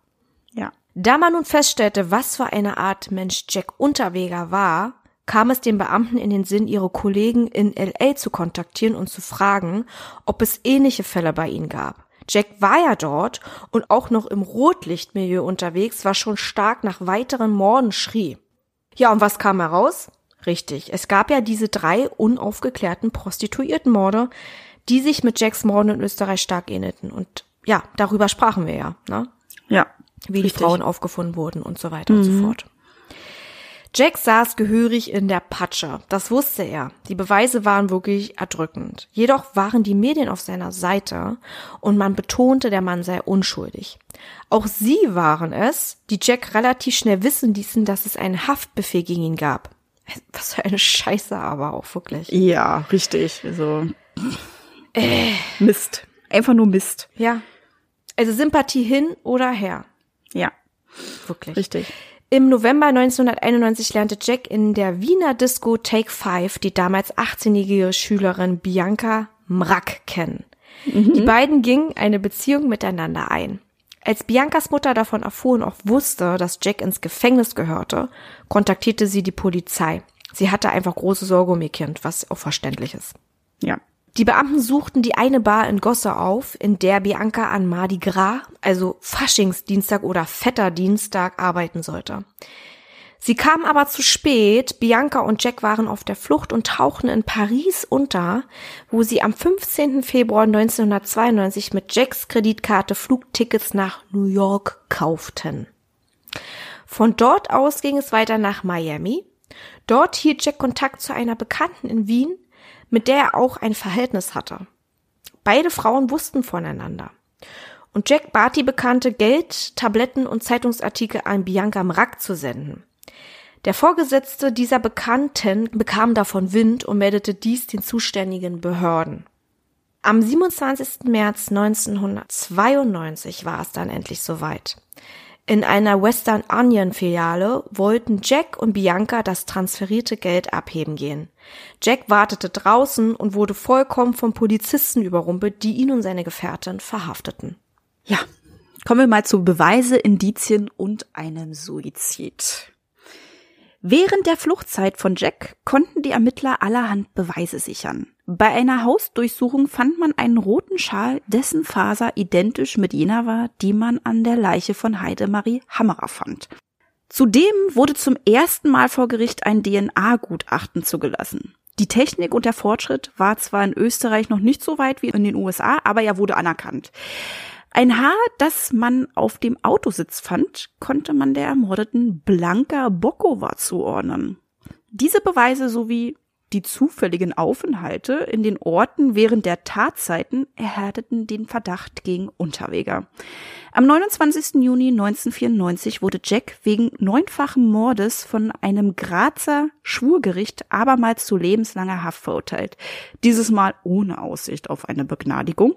Ja. Da man nun feststellte, was für eine Art Mensch Jack Unterweger war, kam es den Beamten in den Sinn, ihre Kollegen in LA zu kontaktieren und zu fragen, ob es ähnliche Fälle bei ihnen gab. Jack war ja dort und auch noch im Rotlichtmilieu unterwegs, was schon stark nach weiteren Morden schrie. Ja, und was kam heraus? Richtig, es gab ja diese drei unaufgeklärten Prostituiertenmorde, die sich mit Jacks Morden in Österreich stark ähnelten. Und ja, darüber sprachen wir ja, ne? Ja. Wie richtig. die Frauen aufgefunden wurden und so weiter und so fort. Jack saß gehörig in der Patsche. Das wusste er. Die Beweise waren wirklich erdrückend. Jedoch waren die Medien auf seiner Seite und man betonte, der Mann sei unschuldig. Auch sie waren es, die Jack relativ schnell wissen ließen, dass es einen Haftbefehl gegen ihn gab. Was für eine Scheiße aber auch wirklich. Ja, richtig. Also Mist. Einfach nur Mist. Ja. Also Sympathie hin oder her. Ja, Wirklich. richtig. Im November 1991 lernte Jack in der Wiener Disco Take Five die damals 18-jährige Schülerin Bianca Mrack kennen. Die beiden gingen eine Beziehung miteinander ein. Als Biancas Mutter davon erfuhr und auch wusste, dass Jack ins Gefängnis gehörte, kontaktierte sie die Polizei. Sie hatte einfach große Sorge um ihr Kind, was auch verständlich ist. Ja. Die Beamten suchten die eine Bar in Gosse auf, in der Bianca an Mardi Gras, also Faschingsdienstag oder Vetterdienstag, arbeiten sollte. Sie kamen aber zu spät. Bianca und Jack waren auf der Flucht und tauchten in Paris unter, wo sie am 15. Februar 1992 mit Jacks Kreditkarte Flugtickets nach New York kauften. Von dort aus ging es weiter nach Miami. Dort hielt Jack Kontakt zu einer Bekannten in Wien, mit der er auch ein Verhältnis hatte. Beide Frauen wussten voneinander. Und Jack bat die Bekannte, Geld, Tabletten und Zeitungsartikel an Bianca Mrack zu senden. Der Vorgesetzte dieser Bekannten bekam davon Wind und meldete dies den zuständigen Behörden. Am 27. März 1992 war es dann endlich soweit. In einer Western Onion Filiale wollten Jack und Bianca das transferierte Geld abheben gehen. Jack wartete draußen und wurde vollkommen von Polizisten überrumpelt, die ihn und seine Gefährtin verhafteten. Ja. Kommen wir mal zu Beweise, Indizien und einem Suizid. Während der Fluchtzeit von Jack konnten die Ermittler allerhand Beweise sichern. Bei einer Hausdurchsuchung fand man einen roten Schal, dessen Faser identisch mit jener war, die man an der Leiche von Heidemarie Hammerer fand. Zudem wurde zum ersten Mal vor Gericht ein DNA-Gutachten zugelassen. Die Technik und der Fortschritt war zwar in Österreich noch nicht so weit wie in den USA, aber er wurde anerkannt. Ein Haar, das man auf dem Autositz fand, konnte man der ermordeten Blanka Bokova zuordnen. Diese Beweise sowie die zufälligen Aufenthalte in den Orten während der Tatzeiten erhärteten den Verdacht gegen Unterweger. Am 29. Juni 1994 wurde Jack wegen neunfachen Mordes von einem Grazer Schwurgericht abermals zu lebenslanger Haft verurteilt. Dieses Mal ohne Aussicht auf eine Begnadigung.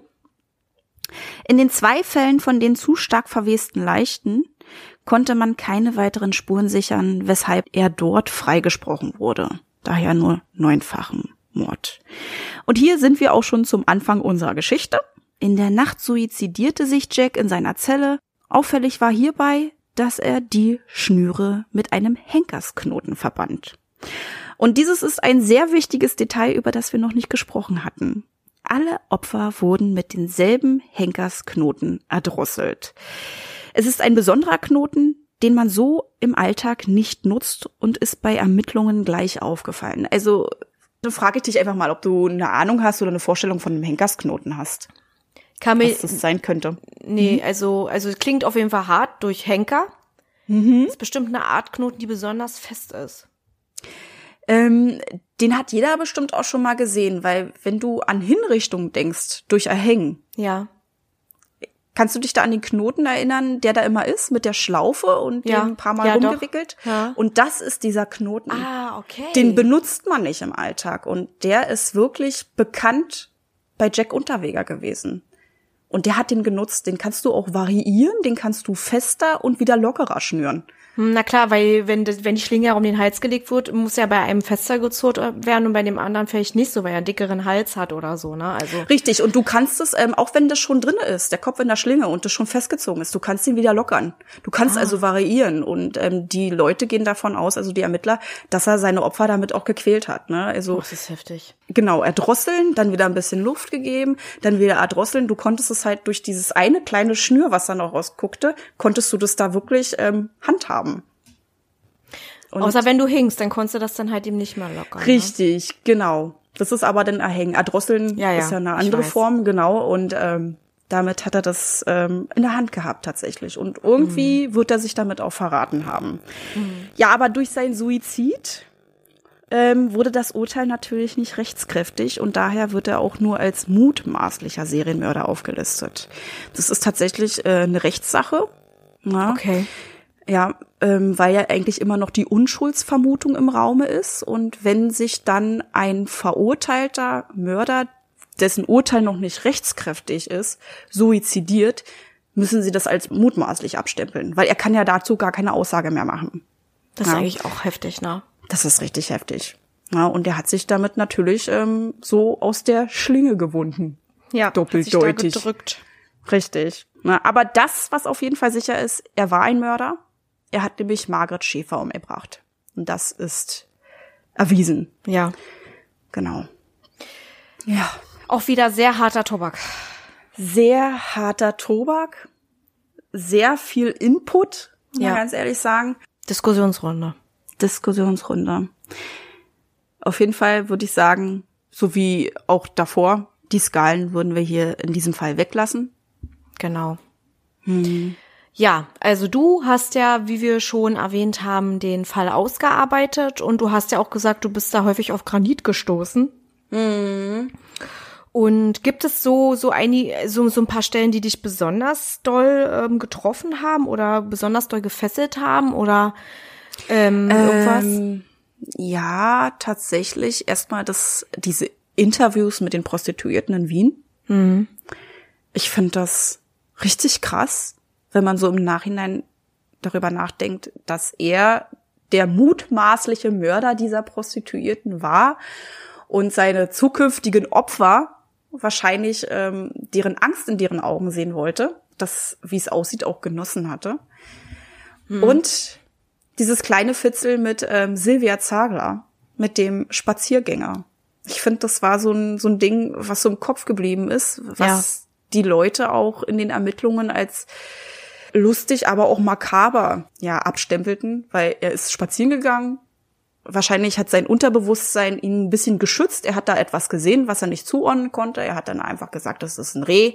In den zwei Fällen von den zu stark verwesten Leichten konnte man keine weiteren Spuren sichern, weshalb er dort freigesprochen wurde. Daher nur neunfachen Mord. Und hier sind wir auch schon zum Anfang unserer Geschichte. In der Nacht suizidierte sich Jack in seiner Zelle. Auffällig war hierbei, dass er die Schnüre mit einem Henkersknoten verband. Und dieses ist ein sehr wichtiges Detail, über das wir noch nicht gesprochen hatten. Alle Opfer wurden mit denselben Henkersknoten erdrosselt. Es ist ein besonderer Knoten, den man so im Alltag nicht nutzt und ist bei Ermittlungen gleich aufgefallen. Also dann frage ich dich einfach mal, ob du eine Ahnung hast oder eine Vorstellung von einem Henkersknoten hast. Kann was das sein könnte. Nee, also, also es klingt auf jeden Fall hart durch Henker. Mhm. Das ist bestimmt eine Art Knoten, die besonders fest ist. Ähm, den hat jeder bestimmt auch schon mal gesehen, weil wenn du an Hinrichtung denkst, durch Erhängen. Ja. Kannst du dich da an den Knoten erinnern, der da immer ist, mit der Schlaufe und Ja. dem ein paar Mal Ja, rumgewickelt? Ja. Und das ist dieser Knoten. Ah, okay. Den benutzt man nicht im Alltag. Und der ist wirklich bekannt bei Jack Unterweger gewesen. Und der hat den genutzt. Den kannst du auch variieren, den kannst du fester und wieder lockerer schnüren. Hm, Na klar, weil wenn, wenn die Schlinge ja um den Hals gelegt wird, muss ja bei einem fester gezurrt werden und bei dem anderen vielleicht nicht so, weil er einen dickeren Hals hat oder so, ne? Also Richtig, und du kannst es, ähm, auch wenn das schon drinne ist, der Kopf in der Schlinge und das schon festgezogen ist, du kannst ihn wieder lockern. Du kannst Ah. also variieren und ähm, die Leute gehen davon aus, also die Ermittler, dass er seine Opfer damit auch gequält hat. Ne? Also oh, das ist heftig. Genau, erdrosseln, dann wieder ein bisschen Luft gegeben, dann wieder erdrosseln. Du konntest es halt durch dieses eine kleine Schnür, was da noch rausguckte, konntest du das da wirklich ähm, handhaben. Und Außer wenn du hingst, dann konntest du das dann halt eben nicht mehr lockern. Ne? Richtig, genau. Das ist aber dann erhängen. Erdrosseln Ja, ja, ist ja eine andere. Form, genau. Und ähm, damit hat er das ähm, in der Hand gehabt tatsächlich. Und irgendwie Mhm. wird er sich damit auch verraten haben. Ja, aber durch seinen Suizid ähm, wurde das Urteil natürlich nicht rechtskräftig und daher wird er auch nur als mutmaßlicher Serienmörder aufgelistet. Das ist tatsächlich äh, eine Rechtssache. Na? Okay. Ja, ähm, weil ja eigentlich immer noch die Unschuldsvermutung im Raume ist. Und wenn sich dann ein verurteilter Mörder, dessen Urteil noch nicht rechtskräftig ist, suizidiert, müssen sie das als mutmaßlich abstempeln, weil er kann ja dazu gar keine Aussage mehr machen. Das ist Ja. eigentlich auch heftig, ne? Das ist richtig heftig. Ja, und er hat sich damit natürlich ähm, so aus der Schlinge gewunden. Ja, Doppeldeutig. Richtig. Na, aber das, was auf jeden Fall sicher ist, er war ein Mörder. Er hat nämlich Margret Schäfer umgebracht. Und das ist erwiesen. Ja. Genau. Ja. Auch wieder sehr harter Tobak. Sehr harter Tobak. Sehr viel Input, muss Ja. man ganz ehrlich sagen. Diskussionsrunde. Diskussionsrunde. Auf jeden Fall würde ich sagen, so wie auch davor, die Skalen würden wir hier in diesem Fall weglassen. Genau. Ja, also du hast ja, wie wir schon erwähnt haben, den Fall ausgearbeitet und du hast ja auch gesagt, du bist da häufig auf Granit gestoßen. Und gibt es so so einige so, so ein paar Stellen, die dich besonders doll ähm, getroffen haben oder besonders doll gefesselt haben oder ähm, irgendwas? Ähm, ja, tatsächlich erstmal das, diese Interviews mit den Prostituierten in Wien. Ich finde das richtig krass, wenn man so im Nachhinein darüber nachdenkt, dass er der mutmaßliche Mörder dieser Prostituierten war und seine zukünftigen Opfer wahrscheinlich ähm, deren Angst in deren Augen sehen wollte, das, wie es aussieht, auch genossen hatte. Und dieses kleine Fitzel mit ähm, Silvia Zagler, mit dem Spaziergänger. Ich finde, das war so ein, so ein Ding, was so im Kopf geblieben ist, was die Leute auch in den Ermittlungen als lustig, aber auch makaber ja abstempelten, weil er ist spazieren gegangen. Wahrscheinlich hat sein Unterbewusstsein ihn ein bisschen geschützt. Er hat da etwas gesehen, was er nicht zuordnen konnte. Er hat dann einfach gesagt, das ist ein Reh.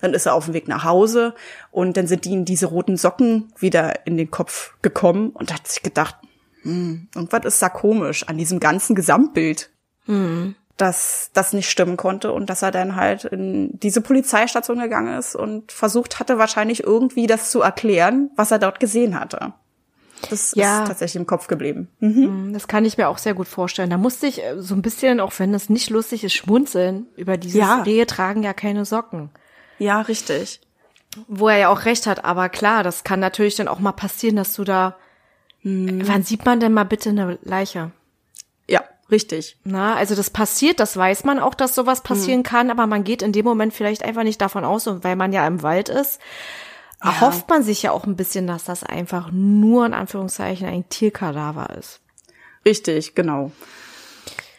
Dann ist er auf dem Weg nach Hause und dann sind ihm diese roten Socken wieder in den Kopf gekommen und hat sich gedacht, hm, irgendwas ist da komisch an diesem ganzen Gesamtbild, dass das nicht stimmen konnte und dass er dann halt in diese Polizeistation gegangen ist und versucht hatte, wahrscheinlich irgendwie das zu erklären, was er dort gesehen hatte. Das Ja. ist tatsächlich im Kopf geblieben. Mhm. Das kann ich mir auch sehr gut vorstellen. Da musste ich äh, so ein bisschen, auch wenn es nicht lustig ist, schmunzeln über dieses Ja. Rehe tragen ja keine Socken. Ja, richtig. Wo er ja auch recht hat, aber klar, das kann natürlich dann auch mal passieren, dass du da. Wann sieht man denn mal bitte eine Leiche? Ja, richtig. Na, also das passiert, das weiß man auch, dass sowas passieren kann, aber man geht in dem Moment vielleicht einfach nicht davon aus, weil man ja im Wald ist, erhofft man sich ja auch ein bisschen, dass das einfach nur in Anführungszeichen ein Tierkadaver ist. Richtig, genau.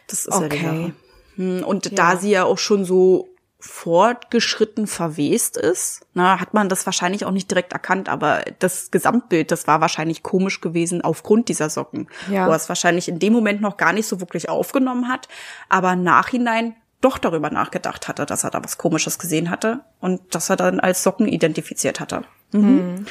Das ist ja Okay. Sache. Hm, Und da sie ja auch schon so fortgeschritten verwest ist. Na, hat man das wahrscheinlich auch nicht direkt erkannt, aber das Gesamtbild, das war wahrscheinlich komisch gewesen aufgrund dieser Socken. Ja. Wo er es wahrscheinlich in dem Moment noch gar nicht so wirklich aufgenommen hat, aber nachhinein doch darüber nachgedacht hatte, dass er da was Komisches gesehen hatte und dass er dann als Socken identifiziert hatte. Mhm. Mhm.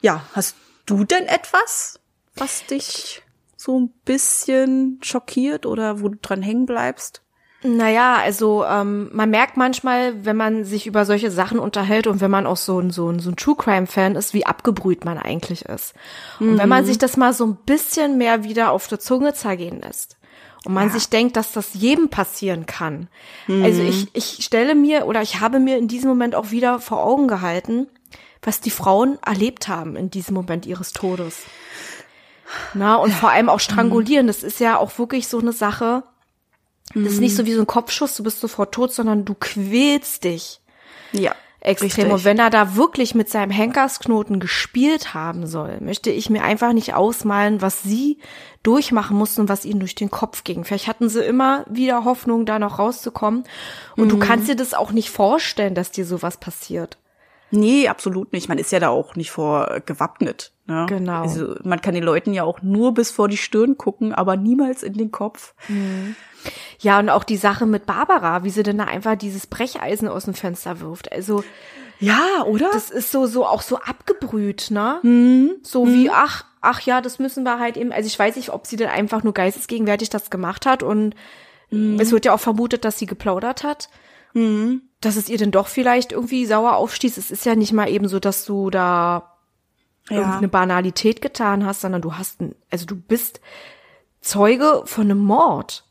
Ja, hast du denn etwas, was dich so ein bisschen schockiert oder wo du dran hängen bleibst? Naja, also ähm, man merkt manchmal, wenn man sich über solche Sachen unterhält und wenn man auch so ein, so ein, so ein True Crime-Fan ist, wie abgebrüht man eigentlich ist. Und mhm. wenn man mhm. sich das mal so ein bisschen mehr wieder auf der Zunge zergehen lässt und man ja. sich denkt, dass das jedem passieren kann. Mhm. Also ich, ich stelle mir oder ich habe mir in diesem Moment auch wieder vor Augen gehalten, was die Frauen erlebt haben in diesem Moment ihres Todes. Na, und vor allem auch strangulieren, das ist ja auch wirklich so eine Sache, das ist nicht so wie so ein Kopfschuss, du bist sofort tot, sondern du quälst dich. Ja. Extrem. Richtig. Und wenn er da wirklich mit seinem Henkersknoten gespielt haben soll, möchte ich mir einfach nicht ausmalen, was sie durchmachen mussten was ihnen durch den Kopf ging. Vielleicht hatten sie immer wieder Hoffnung, da noch rauszukommen. Und mhm. du kannst dir das auch nicht vorstellen, dass dir sowas passiert. Nee, absolut nicht. Man ist ja da auch nicht vor gewappnet. Ne? Genau. Also man kann den Leuten ja auch nur bis vor die Stirn gucken, aber niemals in den Kopf. Mhm. Ja, und auch die Sache mit Barbara, wie sie denn da einfach dieses Brecheisen aus dem Fenster wirft. Also ja, oder? Das ist so so auch so abgebrüht, ne? Mhm. So wie mhm. ach ach ja, das müssen wir halt eben. Also ich weiß nicht, ob sie denn einfach nur geistesgegenwärtig das gemacht hat und mhm. es wird ja auch vermutet, dass sie geplaudert hat. Mhm. Dass es ihr denn doch vielleicht irgendwie sauer aufstieß. Es ist ja nicht mal eben so, dass du da ja. irgendeine Banalität getan hast, sondern du hast, ein, also du bist Zeuge von einem Mord.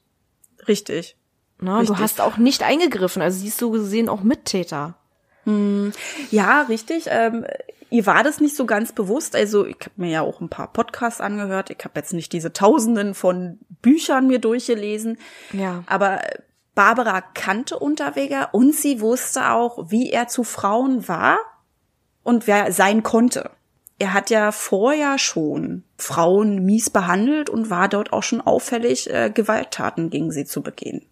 Richtig. Na, richtig. Du hast auch nicht eingegriffen, also siehst du gesehen auch Mittäter. Hm. Ja, richtig. Ähm, ihr war das nicht so ganz bewusst. Also ich habe mir ja auch ein paar Podcasts angehört. Ich habe jetzt nicht diese Tausenden von Büchern mir durchgelesen. Ja. Aber Barbara kannte Unterweger und sie wusste auch, wie er zu Frauen war und wer sein konnte er hat ja vorher schon Frauen mies behandelt und war dort auch schon auffällig, äh, Gewalttaten gegen sie zu begehen.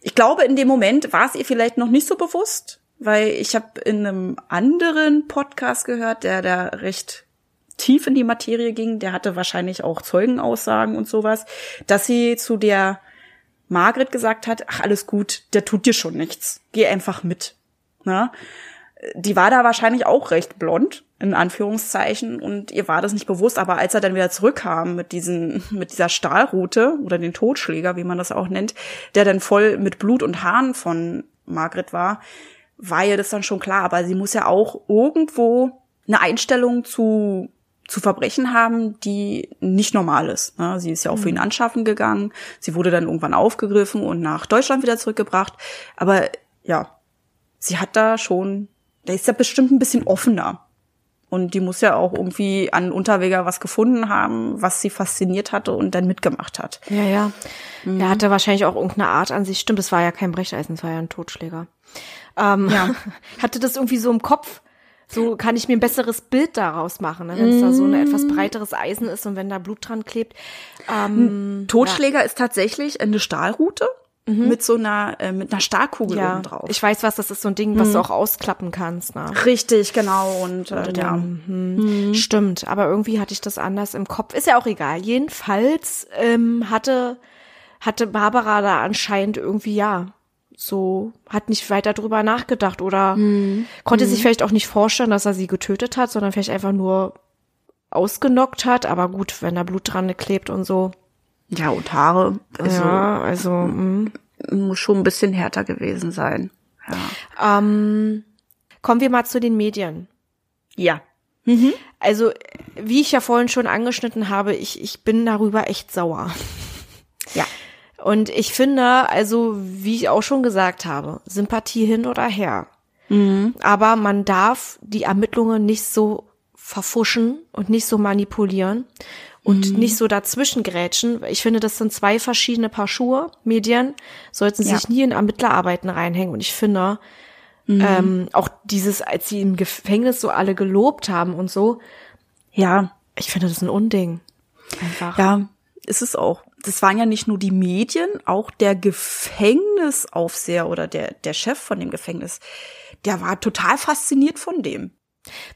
Ich glaube, in dem Moment war es ihr vielleicht noch nicht so bewusst, weil ich habe in einem anderen Podcast gehört, der da recht tief in die Materie ging, der hatte wahrscheinlich auch Zeugenaussagen und sowas, dass sie zu der Margret gesagt hat, ach alles gut, der tut dir schon nichts, geh einfach mit. Na? Die war da wahrscheinlich auch recht blond in Anführungszeichen und ihr war das nicht bewusst, aber als er dann wieder zurückkam mit diesen mit dieser Stahlrute oder den Totschläger, wie man das auch nennt, der dann voll mit Blut und Haaren von Margret war, war ihr das dann schon klar, aber sie muss ja auch irgendwo eine Einstellung zu zu Verbrechen haben, die nicht normal ist. Ne? Sie ist ja auch für ihn mhm. anschaffen gegangen. Sie wurde dann irgendwann aufgegriffen und nach Deutschland wieder zurückgebracht. Aber ja, sie hat da schon, da ist ja bestimmt ein bisschen offener und die muss ja auch irgendwie an Unterweger was gefunden haben, was sie fasziniert hatte und dann mitgemacht hat. Ja, ja. Mhm. Er hatte wahrscheinlich auch irgendeine Art an sich. Stimmt, es war ja kein Brecheisen, es war ja ein Totschläger. Ähm, ja. hatte das irgendwie so im Kopf. So kann ich mir ein besseres Bild daraus machen, ne? wenn es da so ein etwas mhm. breiteres Eisen ist und wenn da Blut dran klebt. Ähm, Totschläger ja. ist tatsächlich eine Stahlrute. Mhm. Mit so einer, äh, mit einer Starkkugel ja, oben drauf. Ich weiß was, das ist so ein Ding, was mhm. du auch ausklappen kannst. Ne? Richtig, genau. Und äh, ja. Mhm. mhm. Stimmt, aber irgendwie hatte ich das anders im Kopf. Ist ja auch egal. Jedenfalls ähm, hatte, hatte Barbara da anscheinend irgendwie, ja, so, hat nicht weiter drüber nachgedacht oder mhm. konnte sich mhm. vielleicht auch nicht vorstellen, dass er sie getötet hat, sondern vielleicht einfach nur ausgenockt hat. Aber gut, wenn da Blut dran klebt und so, ja, und Haare. Also, ja, also mh. muss schon ein bisschen härter gewesen sein. Ja. Ähm, kommen wir mal zu den Medien. Ja. Mhm. Also, wie ich ja vorhin schon angeschnitten habe, ich, ich bin darüber echt sauer. Ja. Und ich finde, also, wie ich auch schon gesagt habe, Sympathie hin oder her. Mhm. Aber man darf die Ermittlungen nicht so verfuschen und nicht so manipulieren und mhm. nicht so dazwischen grätschen. Ich finde, das sind zwei verschiedene Paar Schuhe. Medien sollten sich ja. nie in Ermittlerarbeiten reinhängen. Und ich finde, mhm. ähm, auch dieses, als sie im Gefängnis so alle gelobt haben und so, ja, ich finde das ein Unding. Einfach. Ja, ist es auch. das waren ja nicht nur die Medien, auch der Gefängnisaufseher oder der, der Chef von dem Gefängnis, der war total fasziniert von dem.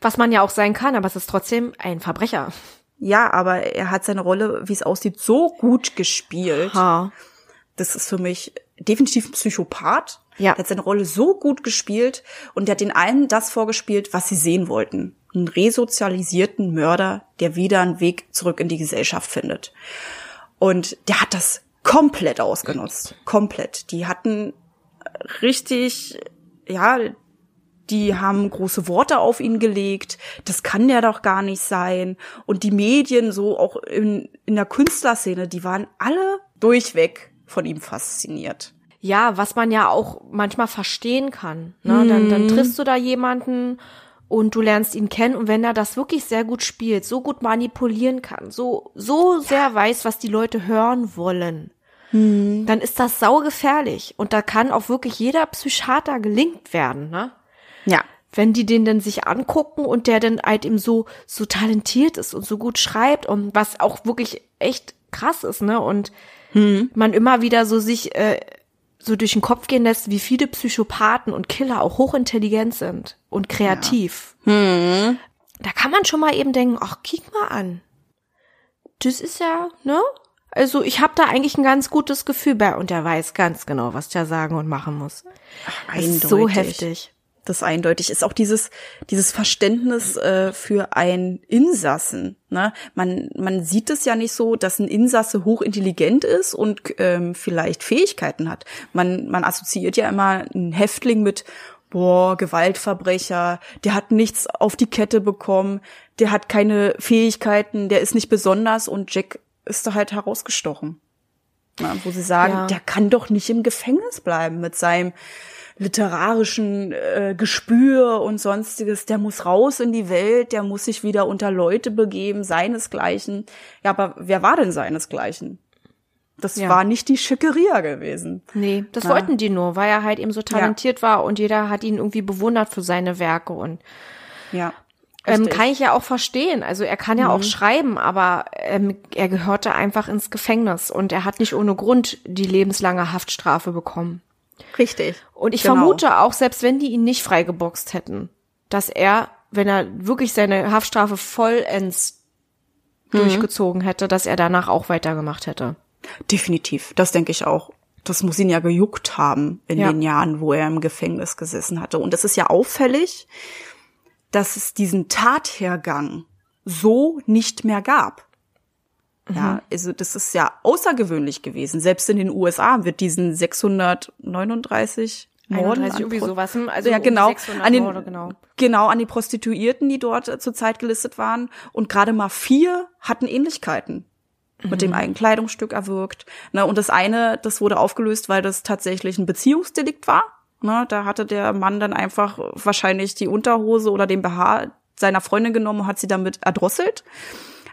Was man ja auch sein kann, aber es ist trotzdem ein Verbrecher. Ja, aber er hat seine Rolle, wie es aussieht, so gut gespielt. Ha. Das ist für mich definitiv ein Psychopath. Ja. Er hat seine Rolle so gut gespielt und er hat den allen das vorgespielt, was sie sehen wollten. Einen resozialisierten Mörder, der wieder einen Weg zurück in die Gesellschaft findet. Und der hat das komplett ausgenutzt. Komplett. Die hatten richtig, ja, die haben große Worte auf ihn gelegt. Das kann der doch gar nicht sein. Und die Medien, so auch in, in der Künstlerszene, die waren alle durchweg von ihm fasziniert. Ja, was man ja auch manchmal verstehen kann. Ne? Dann, dann triffst du da jemanden und du lernst ihn kennen und wenn er das wirklich sehr gut spielt, so gut manipulieren kann, so, so sehr weiß, was die Leute hören wollen, dann ist das saugefährlich und da kann auch wirklich jeder Psychiater gelingt werden, ne? Ja. Wenn die den dann sich angucken und der dann halt eben so, so talentiert ist und so gut schreibt und was auch wirklich echt krass ist, ne? Und man immer wieder so sich äh, so durch den Kopf gehen lässt, wie viele Psychopathen und Killer auch hochintelligent sind und kreativ. Da kann man schon mal eben denken, ach, kick mal an. Das ist ja, ne? Also ich habe da eigentlich ein ganz gutes Gefühl bei und der weiß ganz genau, was der sagen und machen muss. Das ist so Eindeutig. heftig. Das eindeutig ist auch dieses dieses Verständnis äh, für ein Insassen. Ne? Man man sieht es ja nicht so, dass ein Insasse hochintelligent ist und ähm, vielleicht Fähigkeiten hat. Man man assoziiert ja immer einen Häftling mit boah Gewaltverbrecher, der hat nichts auf die Kette bekommen, der hat keine Fähigkeiten, der ist nicht besonders und Jack ist da halt herausgestochen. Na, wo sie sagen, Ja. der kann doch nicht im Gefängnis bleiben mit seinem literarischen äh, Gespür und sonstiges, der muss raus in die Welt, der muss sich wieder unter Leute begeben, seinesgleichen. Ja, aber wer war denn seinesgleichen? Das Ja. war nicht die Schickeria gewesen. Nee, das Ja. wollten die nur, weil er halt eben so talentiert war und jeder hat ihn irgendwie bewundert für seine Werke und Ja. ähm, kann ich ja auch verstehen. Also er kann ja auch schreiben, aber ähm, er gehörte einfach ins Gefängnis und er hat nicht ohne Grund die lebenslange Haftstrafe bekommen. Richtig. Und ich Genau. vermute auch, selbst wenn die ihn nicht freigeboxt hätten, dass er, wenn er wirklich seine Haftstrafe vollends Mhm. durchgezogen hätte, dass er danach auch weitergemacht hätte. Definitiv, das denke ich auch. Das muss ihn ja gejuckt haben in Ja. den Jahren, wo er im Gefängnis gesessen hatte. Und es ist ja auffällig, dass es diesen Tathergang so nicht mehr gab. Ja, also das ist ja außergewöhnlich gewesen. Selbst in den USA wird diesen 639 Morden 31, an irgendwie Pro- sowas. hm? Also ja, um genau. 600 An den, Morde, genau. genau, an die Prostituierten, die dort äh, zur Zeit gelistet waren. Und gerade mal vier hatten Ähnlichkeiten mit Mhm. dem einen Kleidungsstück erwirkt. Ne, und das eine, das wurde aufgelöst, weil das tatsächlich ein Beziehungsdelikt war. Ne, da hatte der Mann dann einfach wahrscheinlich die Unterhose oder den BH seiner Freundin genommen und hat sie damit erdrosselt.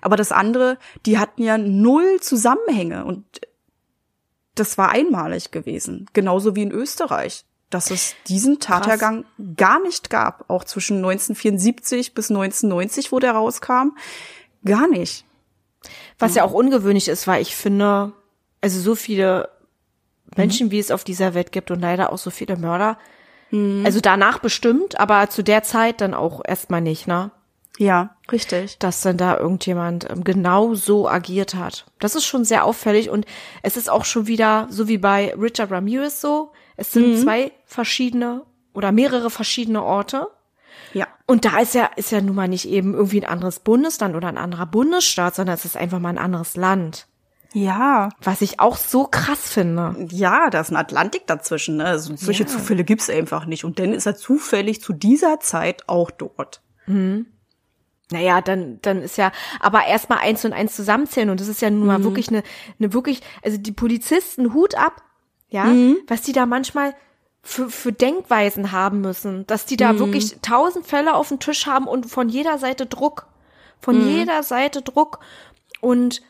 Aber das andere, die hatten ja null Zusammenhänge und das war einmalig gewesen. Genauso wie in Österreich, dass es diesen Tathergang gar nicht gab. Auch zwischen 1974 bis 1990, wo der rauskam. Gar nicht. Was ja auch ungewöhnlich ist, weil ich finde, also so viele Menschen, wie es auf dieser Welt gibt und leider auch so viele Mörder, also danach bestimmt, aber zu der Zeit dann auch erstmal nicht, ne? Ja, richtig. Dass dann da irgendjemand ähm, genau so agiert hat. Das ist schon sehr auffällig und es ist auch schon wieder so wie bei Richard Ramirez so. Es sind zwei verschiedene oder mehrere verschiedene Orte. Ja. Und da ist ja, ist ja nun mal nicht eben irgendwie ein anderes Bundesland oder ein anderer Bundesstaat, sondern es ist einfach mal ein anderes Land. Ja. Was ich auch so krass finde. Ja, da ist ein Atlantik dazwischen. Ne? Also solche Ja. Zufälle gibt's einfach nicht. Und dann ist er zufällig zu dieser Zeit auch dort. Naja, dann, dann ist ja, aber erstmal eins und eins zusammenzählen und das ist ja nun mal wirklich eine, eine wirklich, also die Polizisten, Hut ab, ja, was die da manchmal für, für Denkweisen haben müssen, dass die da wirklich tausend Fälle auf dem Tisch haben und von jeder Seite Druck, von jeder Seite Druck und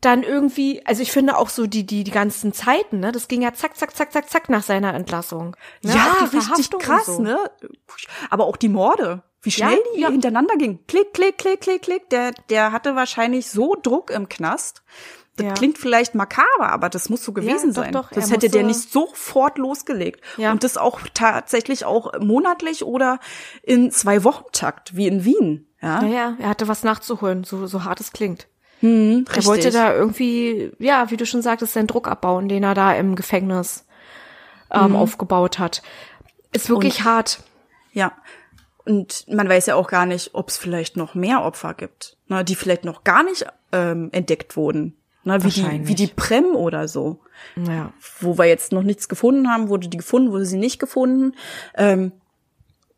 dann irgendwie, also ich finde auch so die, die, die ganzen Zeiten, ne, das ging ja zack, zack, zack, zack, zack nach seiner Entlassung. Ne, Ja, richtig krass, so. ne? Aber auch die Morde. Wie schnell Ja, die ja. hintereinander gingen. Klick, klick, klick, klick, klick. Der, der hatte wahrscheinlich so Druck im Knast, Das Ja. klingt vielleicht makaber, aber das muss so gewesen doch, sein. doch, das hätte der nicht sofort losgelegt. Ja. Und das auch tatsächlich auch monatlich oder in zwei Wochentakt, wie in Wien. Ja, Naja, er hatte was nachzuholen, so, so hart es klingt. hm, Er wollte da irgendwie, ja, wie du schon sagtest, seinen Druck abbauen, den er da im Gefängnis ähm, aufgebaut hat. Ist wirklich Und- hart. Ja. Und man weiß ja auch gar nicht, ob es vielleicht noch mehr Opfer gibt, ne, die vielleicht noch gar nicht ähm, entdeckt wurden. Ne, wie, die, wie die Prem oder so. Ja. Wo wir jetzt noch nichts gefunden haben, wurde die gefunden, wurde sie nicht gefunden. Ähm,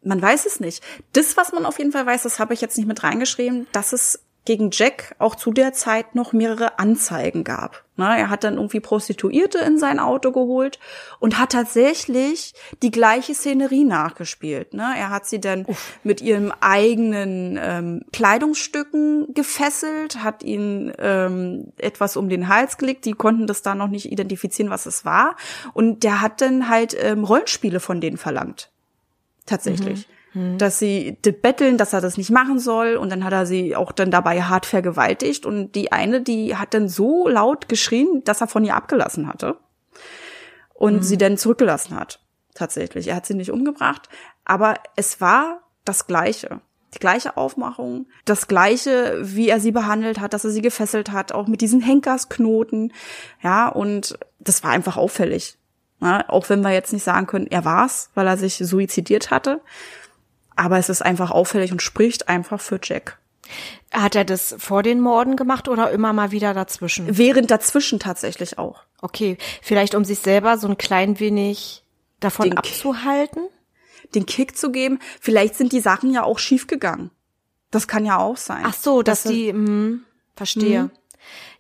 man weiß es nicht. Das, was man auf jeden Fall weiß, das habe ich jetzt nicht mit reingeschrieben, dass es gegen Jack auch zu der Zeit noch mehrere Anzeigen gab. Ne, er hat dann irgendwie Prostituierte in sein Auto geholt und hat tatsächlich die gleiche Szenerie nachgespielt. Ne, er hat sie dann mit ihrem eigenen ähm, Kleidungsstücken gefesselt, hat ihnen ähm, etwas um den Hals gelegt. Die konnten das da noch nicht identifizieren, was es war. Und der hat dann halt ähm, Rollenspiele von denen verlangt tatsächlich. Dass sie betteln, dass er das nicht machen soll und dann hat er sie auch dann dabei hart vergewaltigt und die eine, die hat dann so laut geschrien, dass er von ihr abgelassen hatte und sie dann zurückgelassen hat. Tatsächlich. Er hat sie nicht umgebracht, aber es war das Gleiche. Die gleiche Aufmachung, das gleiche, wie er sie behandelt hat, dass er sie gefesselt hat, auch mit diesen Henkersknoten. Ja, und das war einfach auffällig. Ja, auch wenn wir jetzt nicht sagen können, er war's, weil er sich suizidiert hatte. Aber es ist einfach auffällig und spricht einfach für Jack. Hat er das vor den Morden gemacht oder immer mal wieder dazwischen? Während dazwischen tatsächlich auch. Okay, vielleicht um sich selber so ein klein wenig davon Den- abzuhalten? Den Kick zu geben. Vielleicht sind die Sachen ja auch schiefgegangen. Das kann ja auch sein. Ach so, dass Dass die, hm, verstehe.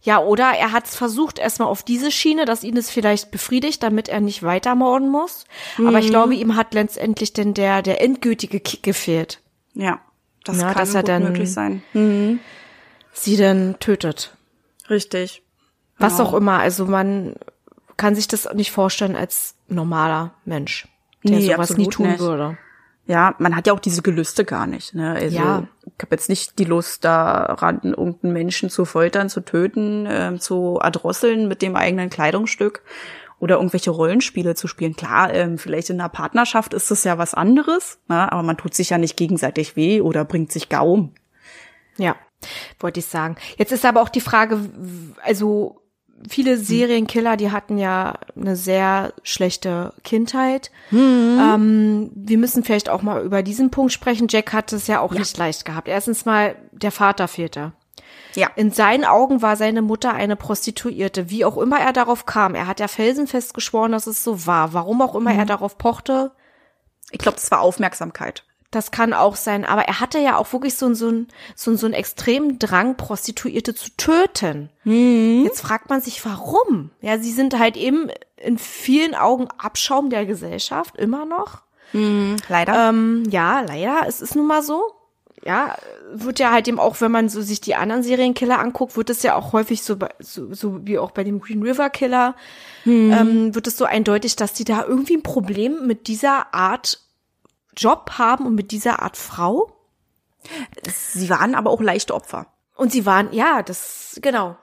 Ja, oder er hat es versucht erstmal auf diese Schiene, dass ihn es vielleicht befriedigt, damit er nicht weiter morden muss. Aber ich glaube, ihm hat letztendlich denn der, der endgültige Kick gefehlt. Ja, das Ja, kann dass er dann- möglich sein. Hm, Sie dann tötet. richtig. Was Genau. auch immer. Also man kann sich das nicht vorstellen als normaler Mensch, der Nee, sowas nie tun nicht. würde. Ja, man hat ja auch diese Gelüste gar nicht. Ne? Also Ja. ich habe jetzt nicht die Lust daran, irgendeinen Menschen zu foltern, zu töten, ähm, zu erdrosseln mit dem eigenen Kleidungsstück oder irgendwelche Rollenspiele zu spielen. Klar, ähm, vielleicht in einer Partnerschaft ist das ja was anderes, ne? aber man tut sich ja nicht gegenseitig weh oder bringt sich gar um. Ja, wollte ich sagen. Jetzt ist aber auch die Frage, also viele Serienkiller, die hatten ja eine sehr schlechte Kindheit. Ähm, wir müssen vielleicht auch mal über diesen Punkt sprechen. Jack hat es ja auch nicht leicht gehabt. Erstens mal, der Vater fehlte. Ja. In seinen Augen war seine Mutter eine Prostituierte. Wie auch immer er darauf kam. Er hat ja felsenfest geschworen, dass es so war. Warum auch immer er darauf pochte, Ich glaube, das war Aufmerksamkeit. Das kann auch sein, aber er hatte ja auch wirklich so, einen- so, einen, so, einen- so einen extremen Drang, Prostituierte zu töten. Jetzt fragt man sich, warum? Ja, sie sind halt eben in vielen Augen Abschaum der Gesellschaft, immer noch. Leider. Ähm, ja, leider, es ist nun mal so. Ja, wird ja halt eben auch, wenn man so sich die anderen Serienkiller anguckt, wird es ja auch häufig so, bei, so, so wie auch bei dem Green River Killer, ähm, wird es so eindeutig, dass die da irgendwie ein Problem mit dieser Art Job haben und mit dieser Art Frau. Sie waren aber auch leichte Opfer. Und sie waren, ja, das, genau.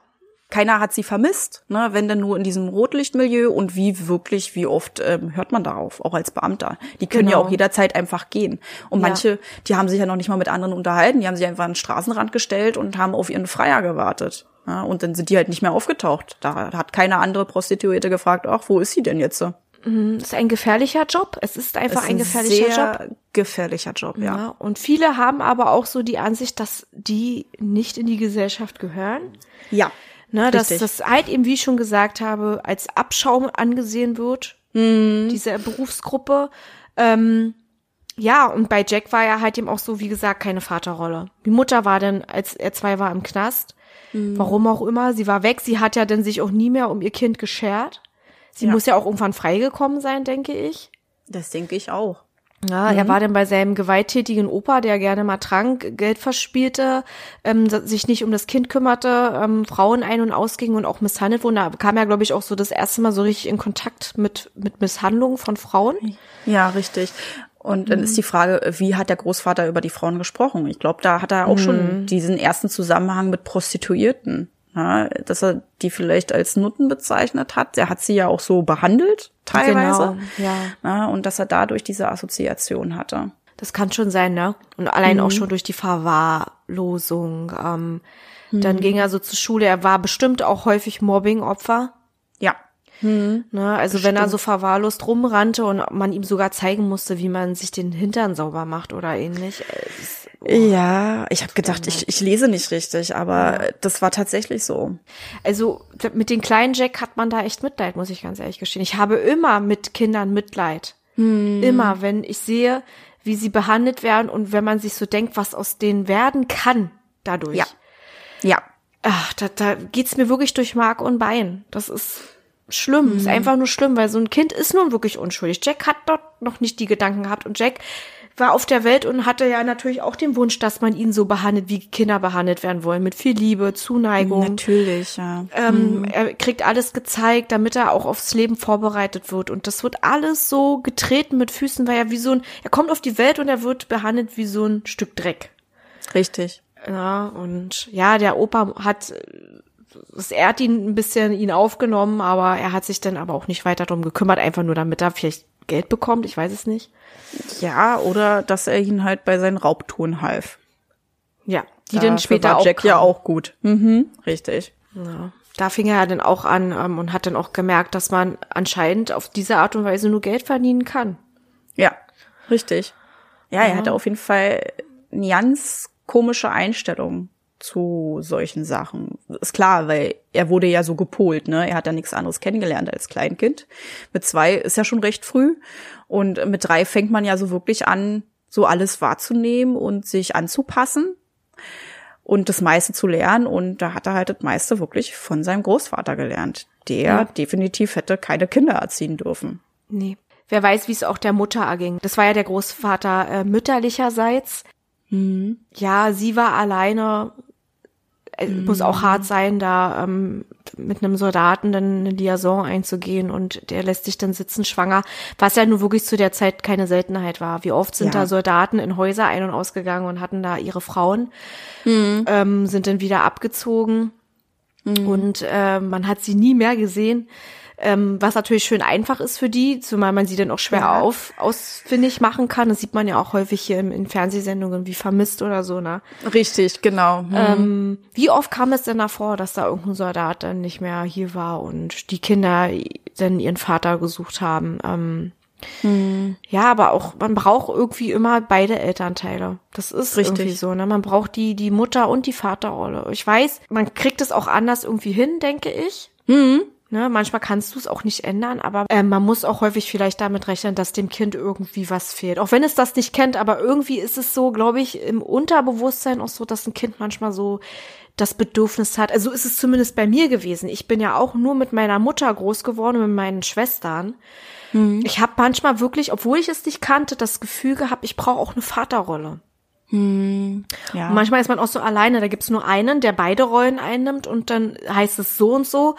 Keiner hat sie vermisst, ne, wenn denn nur in diesem Rotlichtmilieu und wie wirklich, wie oft ähm, hört man darauf, auch als Beamter. Die können ja Genau. auch jederzeit einfach gehen. Und Ja. manche, die haben sich ja noch nicht mal mit anderen unterhalten, die haben sich einfach an den Straßenrand gestellt und haben auf ihren Freier gewartet. Ja, und dann sind die halt nicht mehr aufgetaucht. Da hat keine andere Prostituierte gefragt, ach, wo ist sie denn jetzt? Ist ein gefährlicher Job. Es ist einfach ist ein gefährlicher sehr Job. gefährlicher Job, ja. Ja. Und viele haben aber auch so die Ansicht, dass die nicht in die Gesellschaft gehören. Ja. Ne, dass das halt eben, wie ich schon gesagt habe, als Abschaum angesehen wird, diese Berufsgruppe. Ähm, ja, und bei Jack war ja halt eben auch so, wie gesagt, keine Vaterrolle. Die Mutter war dann, als er zwei war, im Knast. Warum auch immer, sie war weg. Sie hat ja dann sich auch nie mehr um ihr Kind geschert. Sie Ja. muss ja auch irgendwann freigekommen sein, denke ich. Das denke ich auch. Ja, er war dann bei seinem gewalttätigen Opa, der gerne mal trank, Geld verspielte, ähm, sich nicht um das Kind kümmerte, ähm, Frauen ein- und ausging und auch misshandelt wurde. Da kam er, glaube ich, auch so das erste Mal so richtig in Kontakt mit, mit Misshandlungen von Frauen. Ja, richtig. Und dann ist die Frage, wie hat der Großvater über die Frauen gesprochen? Ich glaube, da hat er auch schon diesen ersten Zusammenhang mit Prostituierten. Ja, dass er die vielleicht als Nutten bezeichnet hat. Er hat sie ja auch so behandelt, teilweise. Genau, ja. ja. Und dass er dadurch diese Assoziation hatte. Das kann schon sein, ne? Und allein mhm. auch schon durch die Verwahrlosung. Ähm, mhm. Dann ging er so zur Schule. Er war bestimmt auch häufig Mobbing-Opfer. Mhm. Ne? Also Bestimmt. wenn er so verwahrlost rumrannte und man ihm sogar zeigen musste, wie man sich den Hintern sauber macht oder ähnlich. Das, oh, ja, ich habe gedacht, ich, ich lese nicht richtig, aber ja. das war tatsächlich so. Also mit den kleinen Jack hat man da echt Mitleid, muss ich ganz ehrlich gestehen. Ich habe immer mit Kindern Mitleid. Hm. Immer, wenn ich sehe, wie sie behandelt werden und wenn man sich so denkt, was aus denen werden kann dadurch. Ja. Ja. Ach, da, da geht's mir wirklich durch Mark und Bein. Das ist schlimm. Mhm. Ist einfach nur schlimm, weil so ein Kind ist nun wirklich unschuldig. Jack hat dort noch nicht die Gedanken gehabt und Jack war auf der Welt und hatte ja natürlich auch den Wunsch, dass man ihn so behandelt, wie Kinder behandelt werden wollen, mit viel Liebe, Zuneigung. Natürlich, ja. Ähm, mhm. Er kriegt alles gezeigt, damit er auch aufs Leben vorbereitet wird. Und das wird alles so getreten mit Füßen, weil er wie so ein, er kommt auf die Welt und er wird behandelt wie so ein Stück Dreck. Richtig. Ja, und ja, der Opa hat er hat ihn ein bisschen ihn aufgenommen, aber er hat sich dann aber auch nicht weiter darum gekümmert, einfach nur damit er vielleicht Geld bekommt, ich weiß es nicht. Ja, oder dass er ihn halt bei seinen Raubtouren half. Ja, die dann später war auch Jack ja auch gut. Mhm, richtig. Ja. Da fing er dann auch an ähm, und hat dann auch gemerkt, dass man anscheinend auf diese Art und Weise nur Geld verdienen kann. Ja, richtig. Ja, er ja. hatte auf jeden Fall eine ganz komische Einstellung zu solchen Sachen. Ist klar, weil er wurde ja so gepolt, ne? Er hat ja nichts anderes kennengelernt als Kleinkind. Mit zwei ist ja schon recht früh. Und mit drei fängt man ja so wirklich an, so alles wahrzunehmen und sich anzupassen und das meiste zu lernen. Und da hat er halt das meiste wirklich von seinem Großvater gelernt, der ja. definitiv hätte keine Kinder erziehen dürfen. Nee. Wer weiß, wie es auch der Mutter erging. Das war ja der Großvater äh, mütterlicherseits. Mhm. Ja, sie war alleine mhm. muss auch hart sein, da ähm, mit einem Soldaten dann eine Liaison einzugehen und der lässt sich dann sitzen schwanger, was ja nur wirklich zu der Zeit keine Seltenheit war. Wie oft sind ja. da Soldaten in Häuser ein- und ausgegangen und hatten da ihre Frauen, mhm. ähm, sind dann wieder abgezogen mhm. und äh, man hat sie nie mehr gesehen ähm, was natürlich schön einfach ist für die, zumal man sie dann auch schwer ja. auf, ausfindig machen kann. Das sieht man ja auch häufig hier in, in Fernsehsendungen wie vermisst oder so, ne? Richtig, genau. Mhm. Ähm, wie oft kam es denn davor, dass da irgendein Soldat dann nicht mehr hier war und die Kinder dann ihren Vater gesucht haben? Ähm, hm. Ja, aber auch, man braucht irgendwie immer beide Elternteile. Das ist Richtig. irgendwie so, ne? Man braucht die, die Mutter und die Vaterrolle. Ich weiß, man kriegt es auch anders irgendwie hin, denke ich. Hm. Ne, manchmal kannst du es auch nicht ändern, aber äh, man muss auch häufig vielleicht damit rechnen, dass dem Kind irgendwie was fehlt. Auch wenn es das nicht kennt, aber irgendwie ist es so, glaube ich, im Unterbewusstsein auch so, dass ein Kind manchmal so das Bedürfnis hat. Also ist es zumindest bei mir gewesen. Ich bin ja auch nur mit meiner Mutter groß geworden, mit meinen Schwestern. Mhm. Ich habe manchmal wirklich, obwohl ich es nicht kannte, das Gefühl gehabt, ich brauche auch eine Vaterrolle. Hm, ja. Und manchmal ist man auch so alleine, da gibt's nur einen, der beide Rollen einnimmt und dann heißt es so und so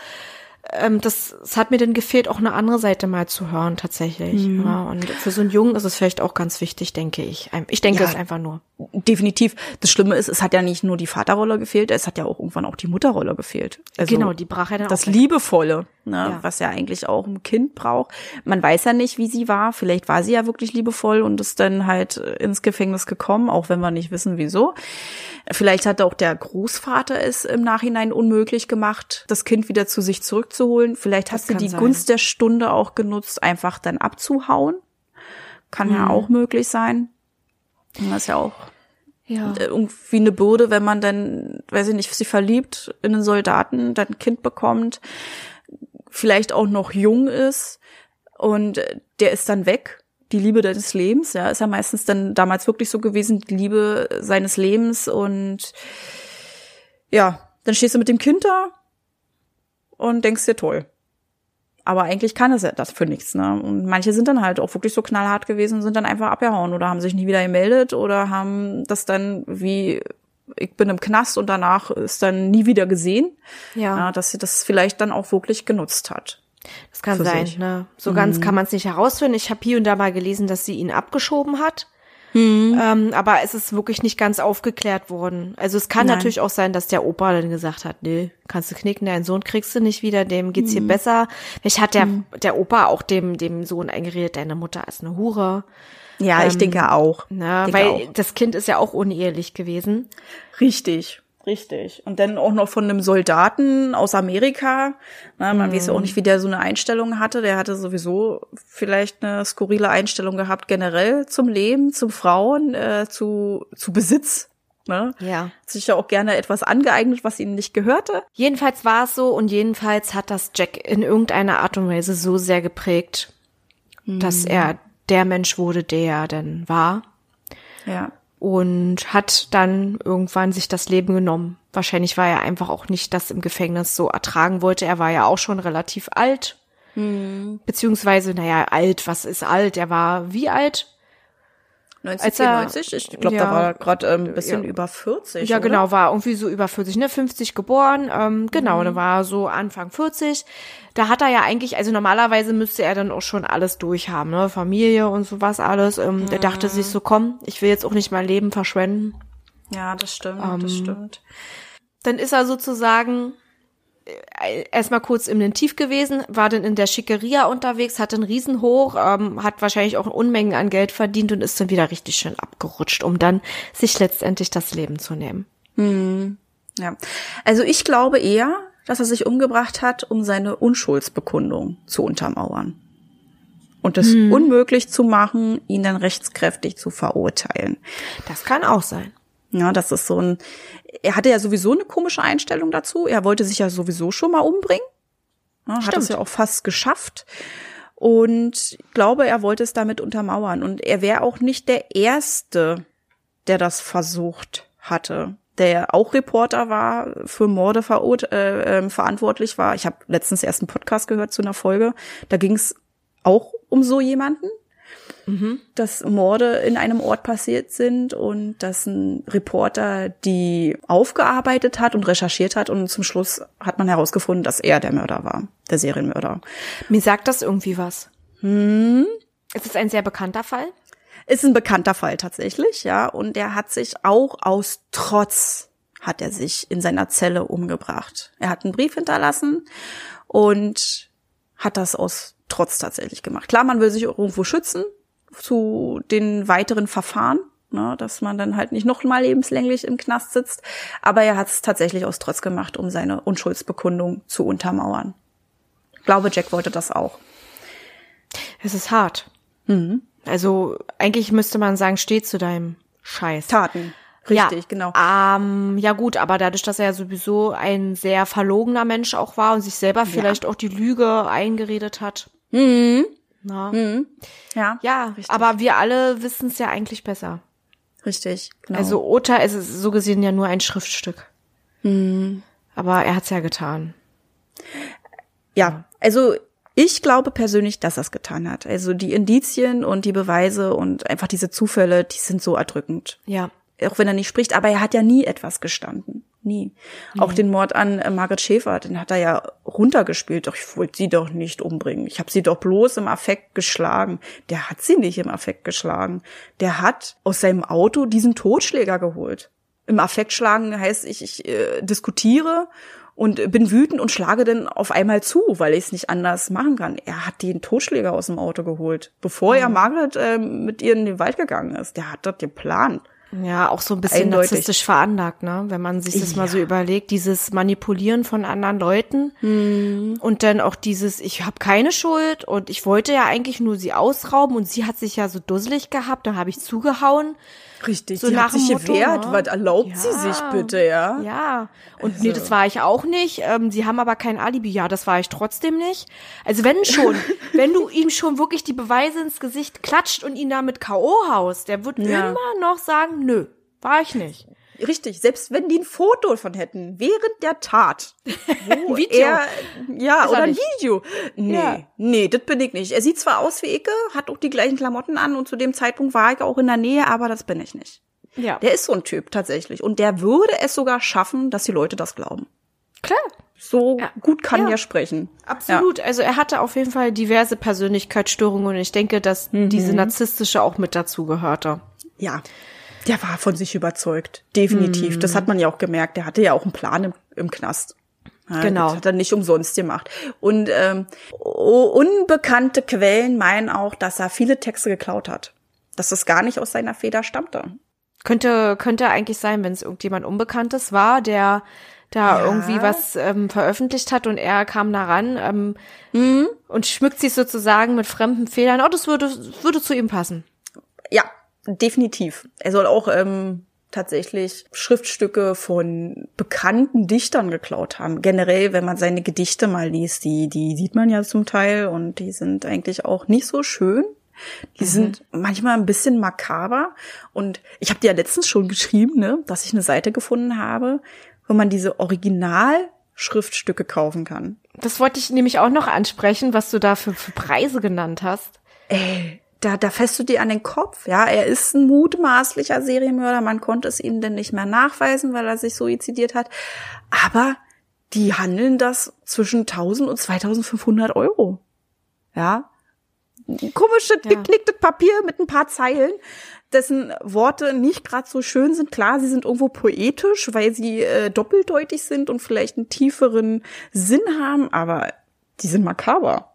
ähm, das, das hat mir dann gefehlt, auch eine andere Seite mal zu hören tatsächlich. Mhm. Ja, und für so einen Jungen ist es vielleicht auch ganz wichtig, denke ich. Ich denke ja, es einfach nur. Definitiv. Das Schlimme ist, es hat ja nicht nur die Vaterrolle gefehlt, es hat ja auch irgendwann auch die Mutterrolle gefehlt. Also genau, die brach ja dann Das Liebevolle, ne, ja. was ja eigentlich auch ein Kind braucht. Man weiß ja nicht, wie sie war. Vielleicht war sie ja wirklich liebevoll und ist dann halt ins Gefängnis gekommen, auch wenn wir nicht wissen, wieso. Vielleicht hat auch der Großvater es im Nachhinein unmöglich gemacht, das Kind wieder zu sich zurückzuholen. Vielleicht hat sie die sein. Gunst der Stunde auch genutzt, einfach dann abzuhauen. Kann mhm. ja auch möglich sein. Das ist ja auch ja. irgendwie eine Bürde, wenn man dann, weiß ich nicht, sie verliebt in einen Soldaten, dann ein Kind bekommt, vielleicht auch noch jung ist und der ist dann weg die Liebe deines Lebens, ja, ist ja meistens dann damals wirklich so gewesen, die Liebe seines Lebens und ja, dann stehst du mit dem Kind da und denkst dir toll. Aber eigentlich kann es ja das für nichts, ne? Und manche sind dann halt auch wirklich so knallhart gewesen und sind dann einfach abgehauen oder haben sich nie wieder gemeldet oder haben das dann wie ich bin im Knast und danach ist dann nie wieder gesehen. Ja. ja dass sie das vielleicht dann auch wirklich genutzt hat. Das kann sein, sich. ne? So mhm. ganz kann man es nicht herausfinden. Ich habe hier und da mal gelesen, dass sie ihn abgeschoben hat. Mhm. Ähm, aber es ist wirklich nicht ganz aufgeklärt worden. Also es kann Nein. natürlich auch sein, dass der Opa dann gesagt hat, nee, kannst du knicken, deinen Sohn kriegst du nicht wieder, dem geht's mhm. hier besser. Vielleicht hat der, mhm. der Opa auch dem, dem Sohn eingeredet, deine Mutter ist eine Hure. Ja, ähm, ich denke auch. Na, denke weil auch. das Kind ist ja auch unehelich gewesen. Richtig. Richtig. Und dann auch noch von einem Soldaten aus Amerika. Na, man mhm. weiß ja auch nicht, wie der so eine Einstellung hatte. Der hatte sowieso vielleicht eine skurrile Einstellung gehabt, generell zum Leben, zum Frauen, äh, zu, zu Besitz. Ne? Ja. Hat sich ja auch gerne etwas angeeignet, was ihnen nicht gehörte. Jedenfalls war es so und jedenfalls hat das Jack in irgendeiner Art und Weise so sehr geprägt, mhm. dass er der Mensch wurde, der er denn war. Ja und hat dann irgendwann sich das Leben genommen. Wahrscheinlich war er einfach auch nicht das im Gefängnis so ertragen wollte. Er war ja auch schon relativ alt. Hm. Beziehungsweise, naja, alt, was ist alt? Er war wie alt? 1994, ich glaube, ja, da war er gerade ähm, ein bisschen ja. über 40. Ja, oder? genau, war irgendwie so über 40, ne, 50 geboren, ähm, genau, mhm. da war so Anfang 40. Da hat er ja eigentlich, also normalerweise müsste er dann auch schon alles durchhaben, ne, Familie und sowas alles. Ähm, mhm. Er dachte sich so, komm, ich will jetzt auch nicht mein Leben verschwenden. Ja, das stimmt, ähm, das stimmt. Dann ist er sozusagen äh, erstmal kurz im Tief gewesen, war dann in der Schickeria unterwegs, hatte einen Riesenhoch, ähm, hat wahrscheinlich auch Unmengen an Geld verdient und ist dann wieder richtig schön abgerutscht, um dann sich letztendlich das Leben zu nehmen. Hm. Ja. Also ich glaube eher, dass er sich umgebracht hat, um seine Unschuldsbekundung zu untermauern. Und es hm. unmöglich zu machen, ihn dann rechtskräftig zu verurteilen. Das kann auch sein. Ja, das ist so ein, er hatte ja sowieso eine komische Einstellung dazu. Er wollte sich ja sowieso schon mal umbringen. Ja, hat es ja auch fast geschafft. Und ich glaube, er wollte es damit untermauern. Und er wäre auch nicht der Erste, der das versucht hatte. Der auch Reporter war, für Morde äh, äh, verantwortlich war. Ich habe letztens erst einen Podcast gehört zu einer Folge. Da ging es auch um so jemanden mhm. dass Morde in einem Ort passiert sind und dass ein Reporter die aufgearbeitet hat und recherchiert hat und zum Schluss hat man herausgefunden, dass er der Mörder war, der Serienmörder. Mir sagt das irgendwie was. Hm. Ist es ein sehr bekannter Fall? Ist ein bekannter Fall tatsächlich, ja. Und er hat sich auch aus Trotz hat er sich in seiner Zelle umgebracht. Er hat einen Brief hinterlassen und hat das aus Trotz tatsächlich gemacht. Klar, man will sich irgendwo schützen, zu den weiteren Verfahren, ne, dass man dann halt nicht noch mal lebenslänglich im Knast sitzt. Aber er hat es tatsächlich aus Trotz gemacht, um seine Unschuldsbekundung zu untermauern. Ich glaube, Jack wollte das auch. Es ist hart. Mhm. Also eigentlich müsste man sagen, steh zu deinem Scheiß. Taten. Richtig, ja, genau. Ähm, ja gut, aber dadurch, dass er ja sowieso ein sehr verlogener Mensch auch war und sich selber vielleicht ja. auch die Lüge eingeredet hat. Mhm. Na. Mhm. Ja, ja richtig. aber wir alle wissen es ja eigentlich besser. Richtig, genau. Also Ota ist so gesehen ja nur ein Schriftstück. Mhm. Aber er hat's ja getan. Ja, also ich glaube persönlich, dass er es getan hat. Also die Indizien und die Beweise und einfach diese Zufälle, die sind so erdrückend. Ja. Auch wenn er nicht spricht, aber er hat ja nie etwas gestanden. Nie. Nee. Auch den Mord an äh, Margaret Schäfer, den hat er ja runtergespielt. Doch ich wollte sie doch nicht umbringen. Ich habe sie doch bloß im Affekt geschlagen. Der hat sie nicht im Affekt geschlagen. Der hat aus seinem Auto diesen Totschläger geholt. Im Affekt schlagen heißt, ich, ich äh, diskutiere und bin wütend und schlage dann auf einmal zu, weil ich es nicht anders machen kann. Er hat den Totschläger aus dem Auto geholt, bevor mhm. er Margaret äh, mit ihr in den Wald gegangen ist. Der hat dort geplant. Ja, auch so ein bisschen Eindeutig. narzisstisch veranlagt, ne? Wenn man sich das ja. mal so überlegt, dieses Manipulieren von anderen Leuten hm. und dann auch dieses, ich habe keine Schuld und ich wollte ja eigentlich nur sie ausrauben und sie hat sich ja so dusselig gehabt, da habe ich zugehauen. Richtig, so sie hat sich Motto, gewehrt. Ne? Was erlaubt ja, sie sich bitte, ja? Ja. Und also. nee, das war ich auch nicht. Ähm, sie haben aber kein Alibi. Ja, das war ich trotzdem nicht. Also wenn schon, wenn du ihm schon wirklich die Beweise ins Gesicht klatscht und ihn damit K.O. haust, der wird ja. immer noch sagen, nö, war ich nicht. Richtig, selbst wenn die ein Foto von hätten, während der Tat. Wo Video. Er, ja, Ist oder ein Video. Nee, ja. nee, das bin ich nicht. Er sieht zwar aus wie Icke, hat auch die gleichen Klamotten an und zu dem Zeitpunkt war ich auch in der Nähe, aber das bin ich nicht. Ja. Der ist so ein Typ tatsächlich. Und der würde es sogar schaffen, dass die Leute das glauben. Klar. So ja. gut kann ja. er sprechen. Absolut. Ja. Also er hatte auf jeden Fall diverse Persönlichkeitsstörungen und ich denke, dass mhm. diese narzisstische auch mit dazu gehörte. Ja, der war von sich überzeugt. Definitiv. Mm. Das hat man ja auch gemerkt. Der hatte ja auch einen Plan im, im Knast. Ja, genau. Das hat er nicht umsonst gemacht. Und ähm, unbekannte Quellen meinen auch, dass er viele Texte geklaut hat. Dass das gar nicht aus seiner Feder stammte. Könnte, könnte eigentlich sein, wenn es irgendjemand Unbekanntes war, der da ja. irgendwie was ähm, veröffentlicht hat und er kam da ran ähm, mhm. und schmückt sich sozusagen mit fremden Federn. Oh, das würde, würde zu ihm passen. Ja, definitiv. Er soll auch ähm, tatsächlich Schriftstücke von bekannten Dichtern geklaut haben. Generell, wenn man seine Gedichte mal liest, die, die sieht man ja zum Teil und die sind eigentlich auch nicht so schön. Die mhm. sind manchmal ein bisschen makaber. Und ich habe dir ja letztens schon geschrieben, ne, dass ich eine Seite gefunden habe, wo man diese Original-Schriftstücke kaufen kann. Das wollte ich nämlich auch noch ansprechen, was du da für, für Preise genannt hast. Ey, da, da fässt du dir an den Kopf. Ja, er ist ein mutmaßlicher Serienmörder. Man konnte es ihm denn nicht mehr nachweisen, weil er sich suizidiert hat. Aber die handeln das zwischen 1000 und 2500 Euro. Ja. Komische, ja. geknickte Papier mit ein paar Zeilen, dessen Worte nicht gerade so schön sind. Klar, sie sind irgendwo poetisch, weil sie äh, doppeldeutig sind und vielleicht einen tieferen Sinn haben, aber die sind makaber.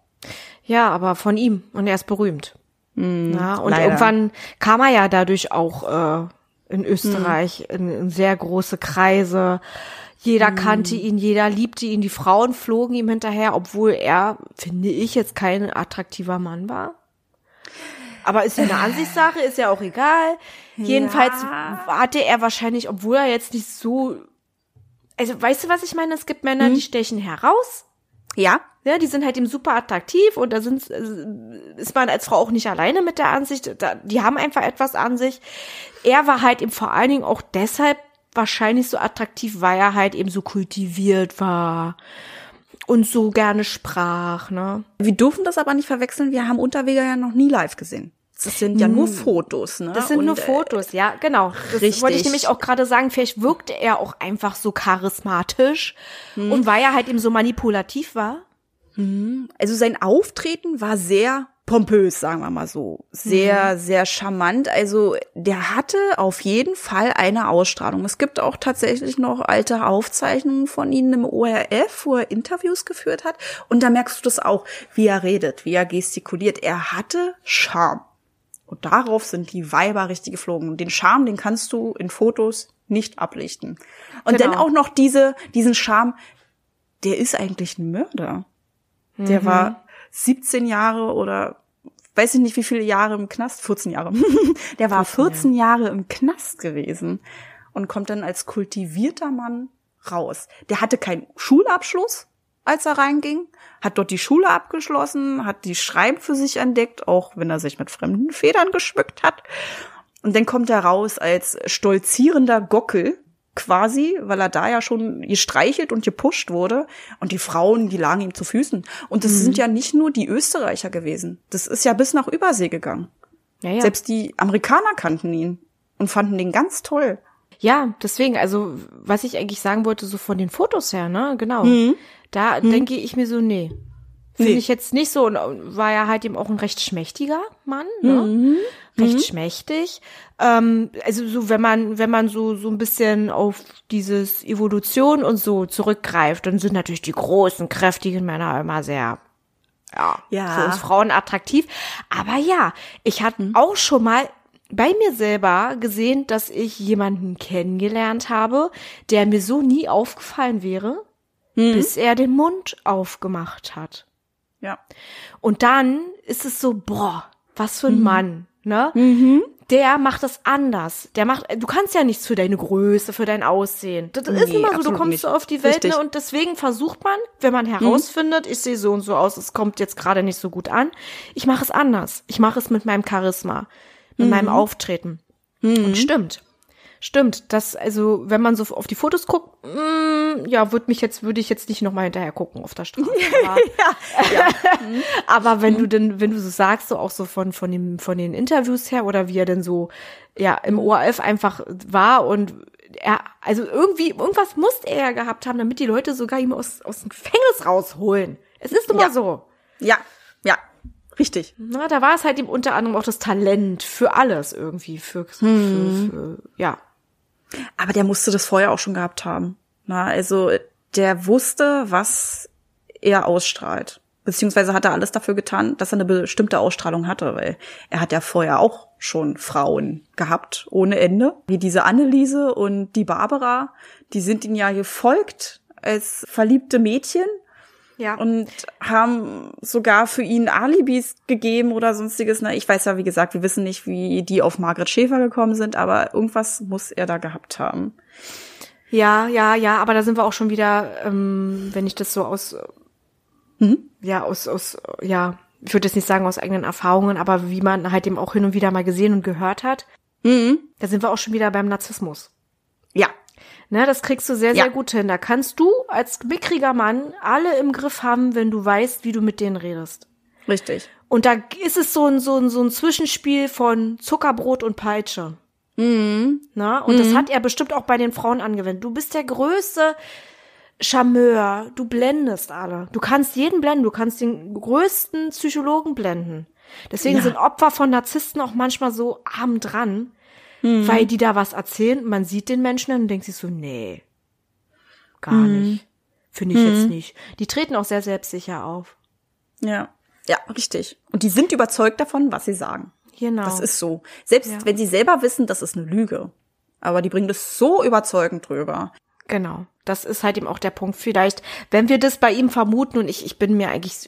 Ja, aber von ihm und er ist berühmt. Mm, ja, und leider. irgendwann kam er ja dadurch auch äh, in Österreich mm. in, in, sehr große Kreise. Jeder mm. kannte ihn, jeder liebte ihn, die Frauen flogen ihm hinterher, obwohl er, finde ich, jetzt kein attraktiver Mann war. Aber ist ja eine Ansichtssache, ist ja auch egal. Ja. Jedenfalls hatte er wahrscheinlich, obwohl er jetzt nicht so. Also, weißt du, was ich meine? Es gibt Männer, hm. die stechen heraus. Ja. Ja, die sind halt eben super attraktiv und da sind, ist man als Frau auch nicht alleine mit der Ansicht. Da, die haben einfach etwas an sich. Er war halt eben vor allen Dingen auch deshalb wahrscheinlich so attraktiv, weil er halt eben so kultiviert war und so gerne sprach, ne? Wir dürfen das aber nicht verwechseln. Wir haben Unterweger ja noch nie live gesehen. Das sind ja nur hm. Fotos, ne? Das sind und, nur äh, Fotos, ja, genau. Das richtig. wollte ich nämlich auch gerade sagen. Vielleicht wirkte er auch einfach so charismatisch hm. und weil er halt eben so manipulativ war. Mhm. Also sein Auftreten war sehr pompös, sagen wir mal so. Sehr, mhm. sehr charmant. Also der hatte auf jeden Fall eine Ausstrahlung. Es gibt auch tatsächlich noch alte Aufzeichnungen von ihm im ORF, wo er Interviews geführt hat. Und da merkst du das auch, wie er redet, wie er gestikuliert. Er hatte Charme. Und darauf sind die Weiber richtig geflogen. Den Charme, den kannst du in Fotos nicht ablichten. Und genau. dann auch noch diese, diesen Charme, der ist eigentlich ein Mörder. Der mhm. war 17 Jahre oder weiß ich nicht wie viele Jahre im Knast, 14 Jahre. der war 14 Jahre im Knast gewesen und kommt dann als kultivierter Mann raus. Der hatte keinen Schulabschluss, als er reinging, hat dort die Schule abgeschlossen, hat die Schreiben für sich entdeckt, auch wenn er sich mit fremden Federn geschmückt hat. Und dann kommt er raus als stolzierender Gockel, quasi, weil er da ja schon gestreichelt und gepusht wurde. Und die Frauen, die lagen ihm zu Füßen. Und das mhm. sind ja nicht nur die Österreicher gewesen. Das ist ja bis nach Übersee gegangen. Ja, ja. Selbst die Amerikaner kannten ihn und fanden den ganz toll. Ja, deswegen, also was ich eigentlich sagen wollte, so von den Fotos her, ne, genau. Mhm. Da mhm. denke ich mir so, nee. Finde nee. ich jetzt nicht so. Und war ja halt eben auch ein recht schmächtiger Mann, ne? Recht mhm. schmächtig. Ähm, also so, wenn man, wenn man so, so ein bisschen auf dieses Evolution und so zurückgreift, dann sind natürlich die großen, kräftigen Männer immer sehr, ja, ja. für uns Frauen attraktiv. Aber ja, ich hatte mhm. auch schon mal bei mir selber gesehen, dass ich jemanden kennengelernt habe, der mir so nie aufgefallen wäre, mhm. bis er den Mund aufgemacht hat. Ja. Und dann ist es so, boah, was für ein mhm. Mann, ne? Mhm. Der macht das anders. Der macht, du kannst ja nichts für deine Größe, für dein Aussehen. Das nee, ist immer so, du kommst nicht. so auf die Welt, ne? Und deswegen versucht man, wenn man mhm. herausfindet, mhm. ich sehe so und so aus, es kommt jetzt gerade nicht so gut an, ich mache es anders. Ich mache es mit meinem Charisma, mit meinem mhm. Auftreten. Und mhm. stimmt. Stimmt, das, also, wenn man so auf die Fotos guckt, mm, ja, würde mich jetzt, würde ich jetzt nicht nochmal hinterher gucken auf der Straße. Aber, ja, ja. aber wenn mhm. du denn, wenn du so sagst, so auch so von, von dem, von den Interviews her oder wie er denn so, ja, im ORF einfach war und er, also irgendwie, irgendwas musste er ja gehabt haben, damit die Leute sogar ihm aus, aus dem Gefängnis rausholen. Es ist mal ja. so. Ja, ja, richtig. Na, da war es halt eben unter anderem auch das Talent für alles irgendwie, für, Hm. für, für ja. Aber der musste das vorher auch schon gehabt haben. Na, also der wusste, was er ausstrahlt. Beziehungsweise hat er alles dafür getan, dass er eine bestimmte Ausstrahlung hatte, weil er hat ja vorher auch schon Frauen gehabt, ohne Ende. Wie diese Anneliese und die Barbara, die sind ihm ja gefolgt als verliebte Mädchen Ja. und haben sogar für ihn Alibis gegeben oder sonstiges. Na, ich weiß ja, wie gesagt, wir wissen nicht, wie die auf Margret Schäfer gekommen sind, aber irgendwas muss er da gehabt haben. Ja, ja, ja, aber da sind wir auch schon wieder, ähm, wenn ich das so aus, Mhm. ja, aus, aus, ja, ich würde jetzt nicht sagen aus eigenen Erfahrungen, aber wie man halt eben auch hin und wieder mal gesehen und gehört hat, Mhm. da sind wir auch schon wieder beim Narzissmus. Ja, Ne, das kriegst du sehr, sehr Ja. gut hin. Da kannst du als mickriger Mann alle im Griff haben, wenn du weißt, wie du mit denen redest. richtig. Und da ist es so ein, so ein, so ein Zwischenspiel von Zuckerbrot und Peitsche. Mhm. Na? Und das hat er bestimmt auch bei den Frauen angewendet. Du bist der größte Charmeur. Du blendest alle. Du kannst jeden blenden. Du kannst den größten Psychologen blenden. Deswegen Ja. sind Opfer von Narzissten auch manchmal so arm dran, weil die da was erzählen. Man sieht den Menschen und denkt sich so, nee, gar nicht. Finde ich jetzt nicht. Die treten auch sehr selbstsicher auf. Ja. Ja, richtig. Und die sind überzeugt davon, was sie sagen. Genau. Das ist so. Selbst Ja. wenn sie selber wissen, das ist eine Lüge. Aber die bringen das so überzeugend drüber. Genau. Das ist halt eben auch der Punkt. Vielleicht, wenn wir das bei ihm vermuten, und ich, ich bin mir eigentlich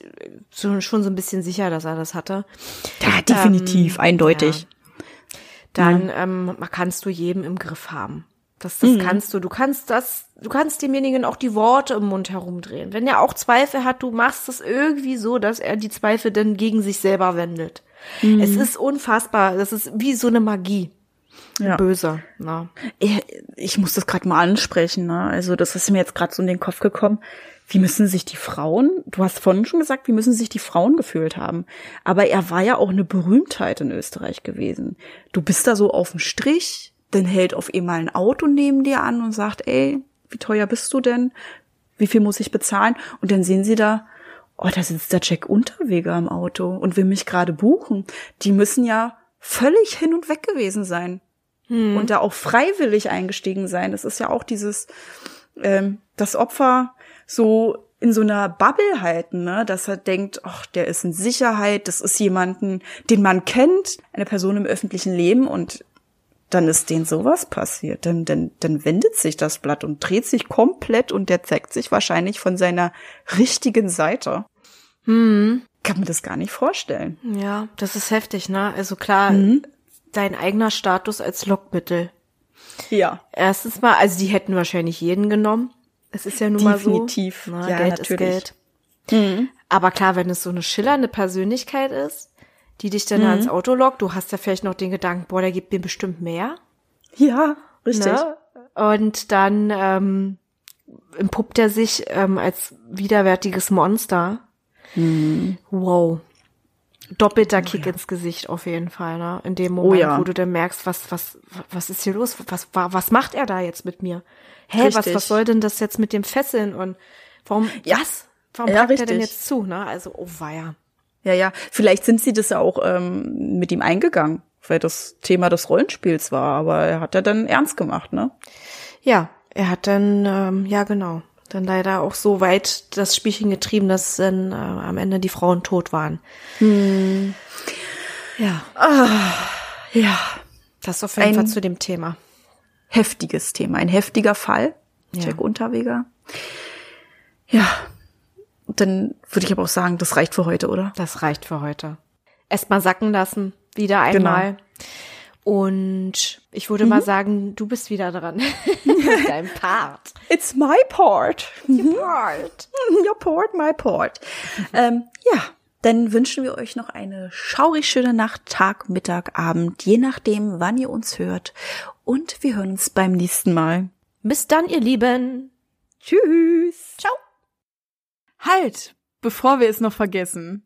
so, schon so ein bisschen sicher, dass er das hatte, Ja, definitiv, Ähm, eindeutig. Dann ähm, kannst du jedem im Griff haben. Das, das kannst du. Du kannst das, du kannst demjenigen auch die Worte im Mund herumdrehen. Wenn er auch Zweifel hat, du machst es irgendwie so, dass er die Zweifel dann gegen sich selber wendet. Es ist unfassbar. Das ist wie so eine Magie. Ja. Böse. Na. Ich, ich muss das gerade mal ansprechen. Ne? Also das ist mir jetzt gerade so in den Kopf gekommen. Wie müssen sich die Frauen, du hast vorhin schon gesagt, wie müssen sich die Frauen gefühlt haben. Aber er war ja auch eine Berühmtheit in Österreich gewesen. Du bist da so auf dem Strich, dann hält auf einmal ein Auto neben dir an und sagt, ey, wie teuer bist du denn? Wie viel muss ich bezahlen? Und dann sehen sie da, oh, da sitzt der Jack Unterweger im Auto und will mich gerade buchen. Die müssen ja völlig hin und weg gewesen sein und da auch freiwillig eingestiegen sein. Das ist ja auch dieses, ähm, das Opfer so in so einer Bubble halten, ne, dass er denkt, ach, der ist in Sicherheit, das ist jemanden, den man kennt, eine Person im öffentlichen Leben und dann ist denen sowas passiert. Dann, dann, dann wendet sich das Blatt und dreht sich komplett und der zeigt sich wahrscheinlich von seiner richtigen Seite. Hm. Kann man das gar nicht vorstellen. Ja, das ist heftig, ne? Also klar, dein eigener Status als Lockmittel. Ja. Erstens mal, also die hätten wahrscheinlich jeden genommen. Es ist ja nun Definitiv. mal so. ne? Ja, Geld natürlich. ist Geld. Aber klar, wenn es so eine schillernde Persönlichkeit ist, die dich dann ans Auto lockt, du hast ja vielleicht noch den Gedanken, boah, der gibt mir bestimmt mehr. Ja, richtig. Ne? Und dann ähm, entpuppt er sich ähm, als widerwärtiges Monster. Wow. Doppelter Kick ins Gesicht auf jeden Fall, ne? In dem Moment, ja. wo du dann merkst, was, was, was ist hier los? Was, wa- was macht er da jetzt mit mir? Hä, was, Richtig. was soll denn das jetzt mit dem Fesseln und warum, Ja. was? Warum Ja, packt er denn richtig. jetzt zu, ne? Also, oh weia. Ja, ja. Vielleicht sind sie das ja auch ähm, mit ihm eingegangen, weil das Thema des Rollenspiels war, aber er hat ja dann ernst gemacht, ne? Ja, er hat dann, ähm, ja genau, dann leider auch so weit das Spielchen getrieben, dass dann äh, am Ende die Frauen tot waren. Ja, Ja. das auf jeden Ein- Fall zu dem Thema. Heftiges Thema, ein heftiger Fall. Ja. Jack Unterweger. Ja. Dann würde ich aber auch sagen, das reicht für heute, oder? Das reicht für heute. Erstmal sacken lassen, wieder einmal. Und ich würde mal sagen, du bist wieder dran. Dein Part. It's my part. Part. Your part, my part. ähm, ja, dann wünschen wir euch noch eine schaurig schöne Nacht, Tag, Mittag, Abend, je nachdem, wann ihr uns hört. Und wir hören uns beim nächsten Mal. Bis dann, ihr Lieben. Tschüss. Ciao. Halt, bevor wir es noch vergessen.